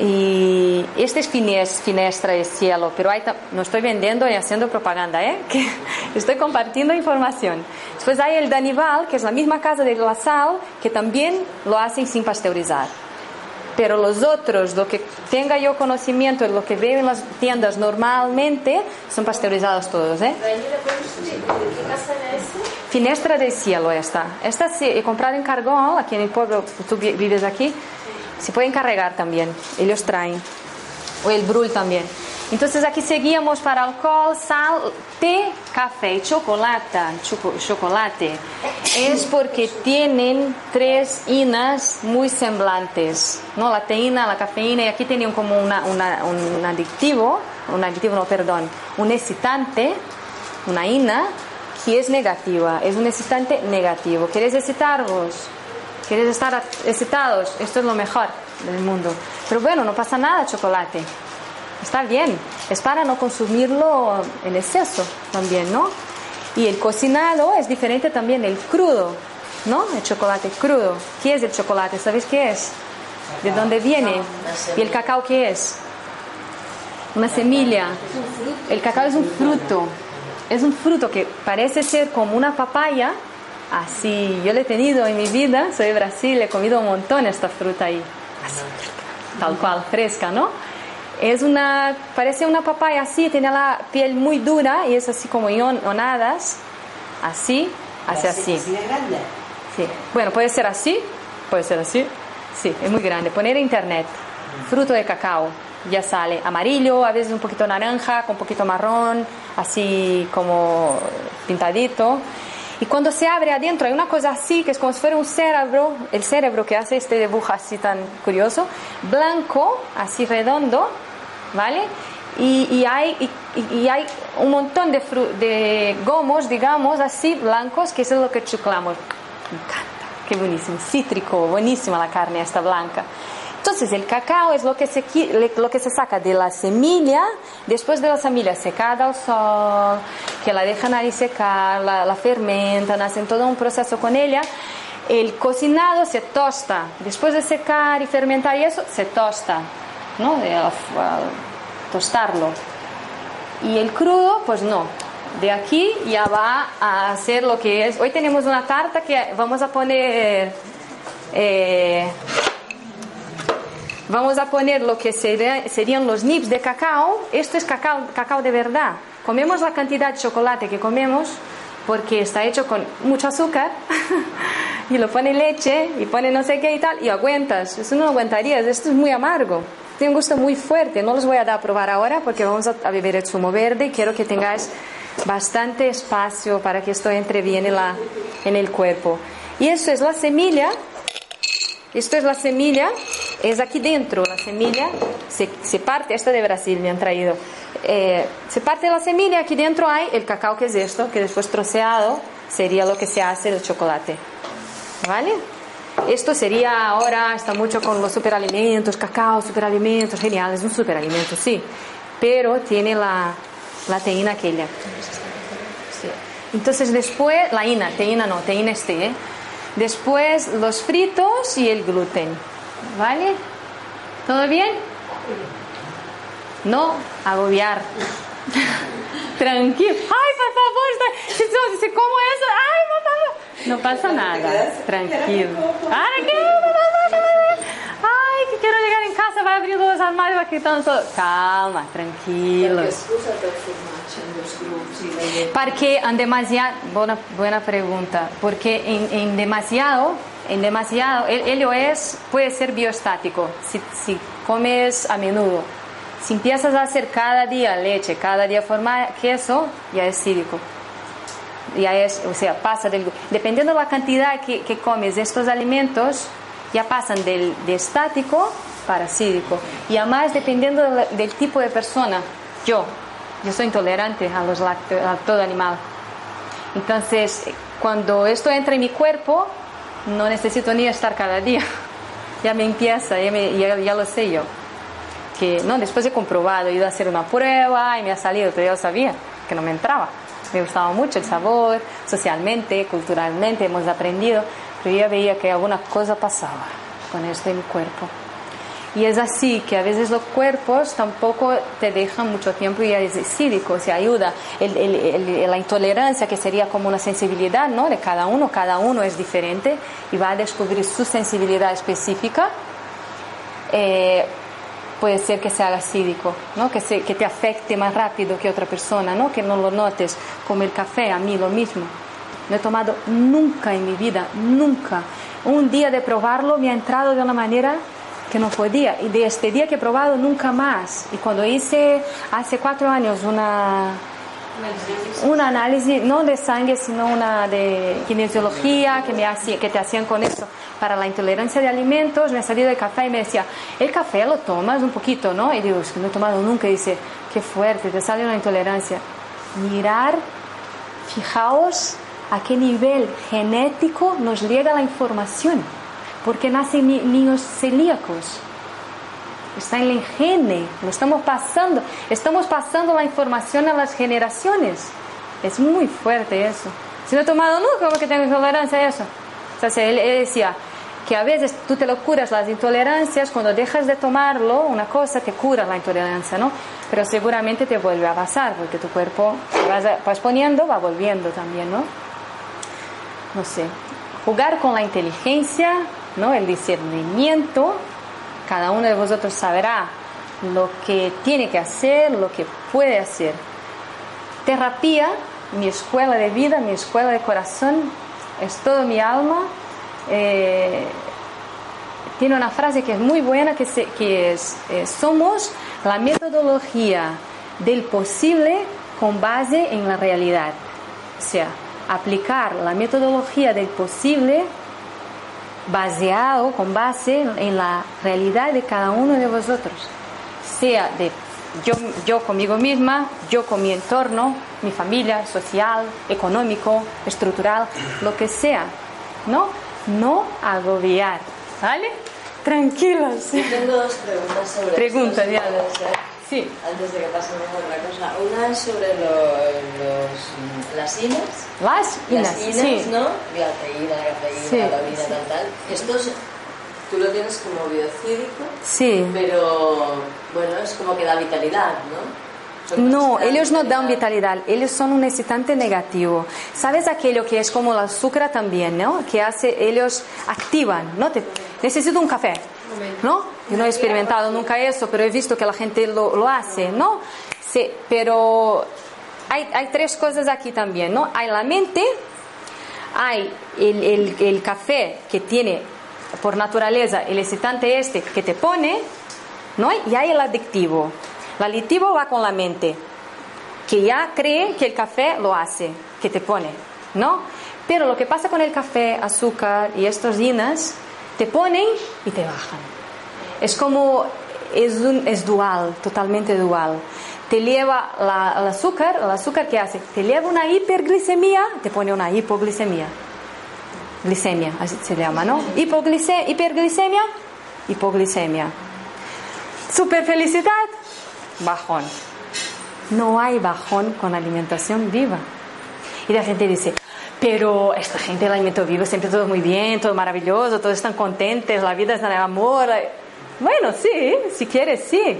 S1: Y este es fines- finestra del cielo, pero no estoy vendiendo ni haciendo propaganda, ¿eh? Que estoy compartiendo información. Después hay el Danival, que es la misma casa de la sal, que también lo hacen sin pasteurizar. Pero los otros, lo que tenga yo conocimiento, lo que veo en las tiendas normalmente, son pasteurizados todos. ¿eh? Finestra del cielo esta. Esta sí, he comprado en Cargol, aquí en el pueblo, tú vi- vives aquí. Se puede encargar también, ellos traen. O el brul también. Entonces aquí seguíamos para alcohol, sal, té, café y chocolate. choco- chocolate. Es porque tienen tres inas muy semblantes. ¿no? La teína, la cafeína y aquí tenían como una, una- un adictivo, un adictivo no, perdón, un excitante, una ina que es negativa, es un excitante negativo. ¿Quieres excitaros? ¿Quieres estar excitados? Esto es lo mejor del mundo. Pero bueno, no pasa nada, chocolate. Está bien. Es para no consumirlo en exceso también, ¿no? Y el cocinado es diferente también, el crudo, ¿no? El chocolate crudo. ¿Qué es el chocolate? ¿Sabéis qué es? ¿De dónde viene? ¿Y el cacao qué es? Una semilla. El cacao es un fruto. Es un fruto que parece ser como una papaya. Así, yo lo he tenido en mi vida. Soy de Brasil, he comido un montón esta fruta ahí. Así, tal cual, fresca, ¿no? Es una, parece una papaya así, tiene la piel muy dura y es así como ionadas. Así, hace así.
S5: Así de grande.
S1: Sí. Bueno, puede ser así, puede ser así. Sí, es muy grande. Poner internet, fruto de cacao, ya sale amarillo, a veces un poquito naranja, con un poquito marrón, así como pintadito. Y cuando se abre adentro hay una cosa así, que es como si fuera un cerebro, el cerebro que hace este dibujo así tan curioso, blanco, así redondo, ¿vale? Y, y hay, y, y- hay un montón de, de gomos, digamos, así blancos, que eso es lo que chuclamos. Me encanta, qué buenísimo, cítrico, buenísima la carne esta blanca. Entonces el cacao es lo que se, lo que se saca de la semilla, después de la semilla secada al sol, que la dejan ahí secar, la, la fermentan, hacen todo un proceso con ella. El cocinado se tosta, después de secar y fermentar y eso, se tosta, ¿no? De, tostarlo. Y el crudo, pues no. De aquí ya va a hacer lo que es. Hoy tenemos una tarta que vamos a poner. eh, vamos a poner lo que sería- serían los nips de cacao. Esto es cacao, cacao de verdad. Comemos la cantidad de chocolate que comemos porque está hecho con mucho azúcar y lo pone leche y pone no sé qué y tal y aguantas. Eso no aguantarías. Esto es muy amargo. Tiene un gusto muy fuerte. No los voy a dar a probar ahora porque vamos a, beber el zumo verde y quiero que tengáis bastante espacio para que esto entre bien en, la, en el cuerpo. Y eso es la semilla esto es la semilla, es aquí dentro la semilla, se, se parte, esta de Brasil me han traído, Eh, se parte la semilla, aquí dentro hay el cacao que es esto, que después troceado sería lo que se hace del chocolate. ¿Vale? Esto sería ahora, está mucho con los superalimentos, cacao, superalimentos, genial, es un superalimento, sí, pero tiene la, la teína aquella. Sí. Entonces después, la ina, teína no, teína es té, ¿eh? Después los fritos y el gluten. ¿Vale? ¿Todo bien? No agobiar. Tranquilo. Ay, por favor, está- si, si- si como eso, ay, por favor. No pasa nada. Tranquilo. Ay, ¿qué? Ay, que quiero llegar en casa, vai abrir los armarios, vai quitando todo. Calma, tranquilos.
S5: Scusa per formarci dos gruppi.
S1: Porque en demasiado, buena, buena pregunta, porque en, en demasiado, en demasiado, el helio es, puede ser biostático si, si comes a menudo. Si empiezas a hacer cada día leche, cada día formar queso, ya es cívico. Ya es, o sea, pasa del, dependiendo de la cantidad que, comes de estos alimentos, ya pasan del de estático para cívico. Y además dependiendo del, tipo de persona, yo, yo soy intolerante a los lácteos, a todo animal. Entonces, cuando esto entra en mi cuerpo, no necesito ni estar cada día. Ya me empieza, ya lo sé yo. Que, no, después he comprobado, he ido a hacer una prueba y me ha salido, pero yo sabía que no me entraba. Me gustaba mucho el sabor, socialmente, culturalmente, hemos aprendido, pero yo veía que alguna cosa pasaba con esto en mi cuerpo. Y es así que a veces los cuerpos tampoco te dejan mucho tiempo y es cívico, se ayuda. La intolerancia, que sería como una sensibilidad ¿no? de cada uno, cada uno es diferente y va a descubrir su sensibilidad específica. eh, puede ser que se haga cívico, ¿no? que, se, que te afecte más rápido que otra persona, ¿no? que no lo notes, como el café, a mí lo mismo. No he tomado nunca en mi vida, nunca. Un día de probarlo me ha entrado de una manera que no podía. Y de este día que he probado, nunca más. Y cuando hice hace cuatro años una, un análisis, no de sangre, sino una de kinesiología que, me hacía, que te hacían con eso para la intolerancia de alimentos, me salí del café y me decía, el café lo tomas un poquito, ¿no? Y digo, es que no he tomado nunca. Y dice, qué fuerte, te sale una intolerancia. Mirar, fijaos a qué nivel genético nos llega la información, porque nacen ni- niños celíacos. Está en el gene, lo estamos pasando, estamos pasando la información a las generaciones. Es muy fuerte eso. Si no he tomado nunca, ¿cómo que tengo intolerancia a eso? O sea, él, él decía que a veces tú te lo curas las intolerancias, cuando dejas de tomarlo, una cosa te cura la intolerancia, ¿no? Pero seguramente te vuelve a pasar, porque tu cuerpo, vas, vas poniendo, va volviendo también, ¿no? no sé, jugar con la inteligencia, ¿no? el discernimiento. Cada uno de vosotros sabrá lo que tiene que hacer, lo que puede hacer. Terapia, mi escuela de vida, mi escuela de corazón, es todo mi alma. Eh, tiene una frase que es muy buena, que, se- que es, eh, somos la metodología del posible con base en la realidad. O sea, aplicar la metodología del posible baseado, con base en la realidad de cada uno de vosotros. Sea de yo, yo conmigo misma, yo con mi entorno, mi familia, social, económico, estructural, lo que sea. ¿No? No agobiar. ¿Vale? Tranquilos.
S5: Tengo dos preguntas sobre
S1: Pregunta, Diana. Sí.
S5: Antes de que pasemos a otra cosa. Una es sobre lo- los, las inas.
S1: Las inas,
S5: Las inas,
S1: sí.
S5: ¿no? La cafeína, la
S1: Sí,
S5: la taurina,
S1: sí.
S5: tal, tal. Estos tú lo tienes como biocídico,
S1: Sí.
S5: pero bueno, es como que da vitalidad, ¿no?
S1: No, ellos no dan vitalidad, ellos son un excitante negativo. ¿Sabes aquello que es como el azúcar también, no? Que hace, ellos activan, ¿no? Te- necesito un café, ¿no? Yo no he experimentado nunca eso, pero he visto que la gente lo, lo hace, ¿no? Sí, pero hay, hay tres cosas aquí también, ¿no? Hay la mente, hay el, el- café que tiene por naturaleza el excitante este que te pone, ¿no? Y hay el adictivo. El adictivo va con la mente, que ya cree que el café lo hace, que te pone, ¿no? Pero lo que pasa con el café, azúcar y estos inas, te ponen y te bajan. Es como, es, dual, totalmente dual. Te lleva la- el azúcar, el azúcar que hace, te lleva una hiperglicemia, te pone una hipoglicemia. Glicemia, así se llama, ¿no? Hipoglice- hiperglicemia, hipoglicemia. Super felicidad, bajón. No hay bajón con alimentación viva. Y la gente dice, pero esta gente del alimento vivo siempre todo muy bien, todo maravilloso, todos están contentos, la vida es de amor. Bueno, sí, si quieres, sí.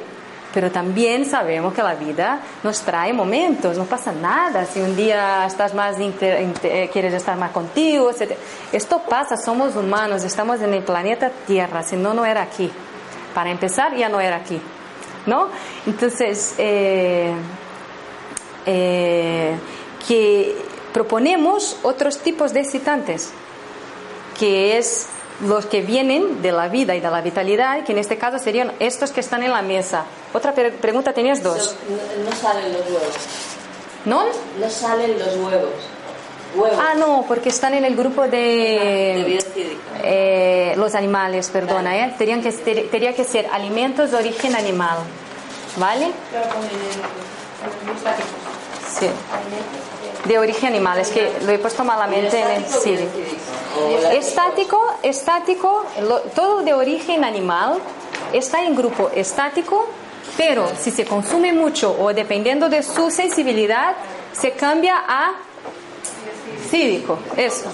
S1: Pero también sabemos que la vida nos trae momentos, no pasa nada. Si un día estás más inter- eh, quieres estar más contigo, etc. esto pasa, somos humanos, estamos en el planeta Tierra, si no, no era aquí. Para empezar, ya no era aquí. ¿No? Entonces, eh, eh, que proponemos otros tipos de excitantes, que es los que vienen de la vida y de la vitalidad, que en este caso serían estos que están en la mesa. Otra pre- pregunta, tenías dos.
S5: No, no salen los huevos.
S1: ¿No?
S5: No salen los huevos. Huevos.
S1: Ah, no, porque están en el grupo
S5: de
S1: eh, los animales, perdona, ¿eh? Tenían que, ter- tenía que ser alimentos de origen animal, ¿vale? Sí. De origen animal, es que lo he puesto malamente en el
S5: la-
S1: Estático, estático, lo- todo de origen animal está en grupo estático, pero si se consume mucho o dependiendo de su sensibilidad, se cambia a cívico. Eso.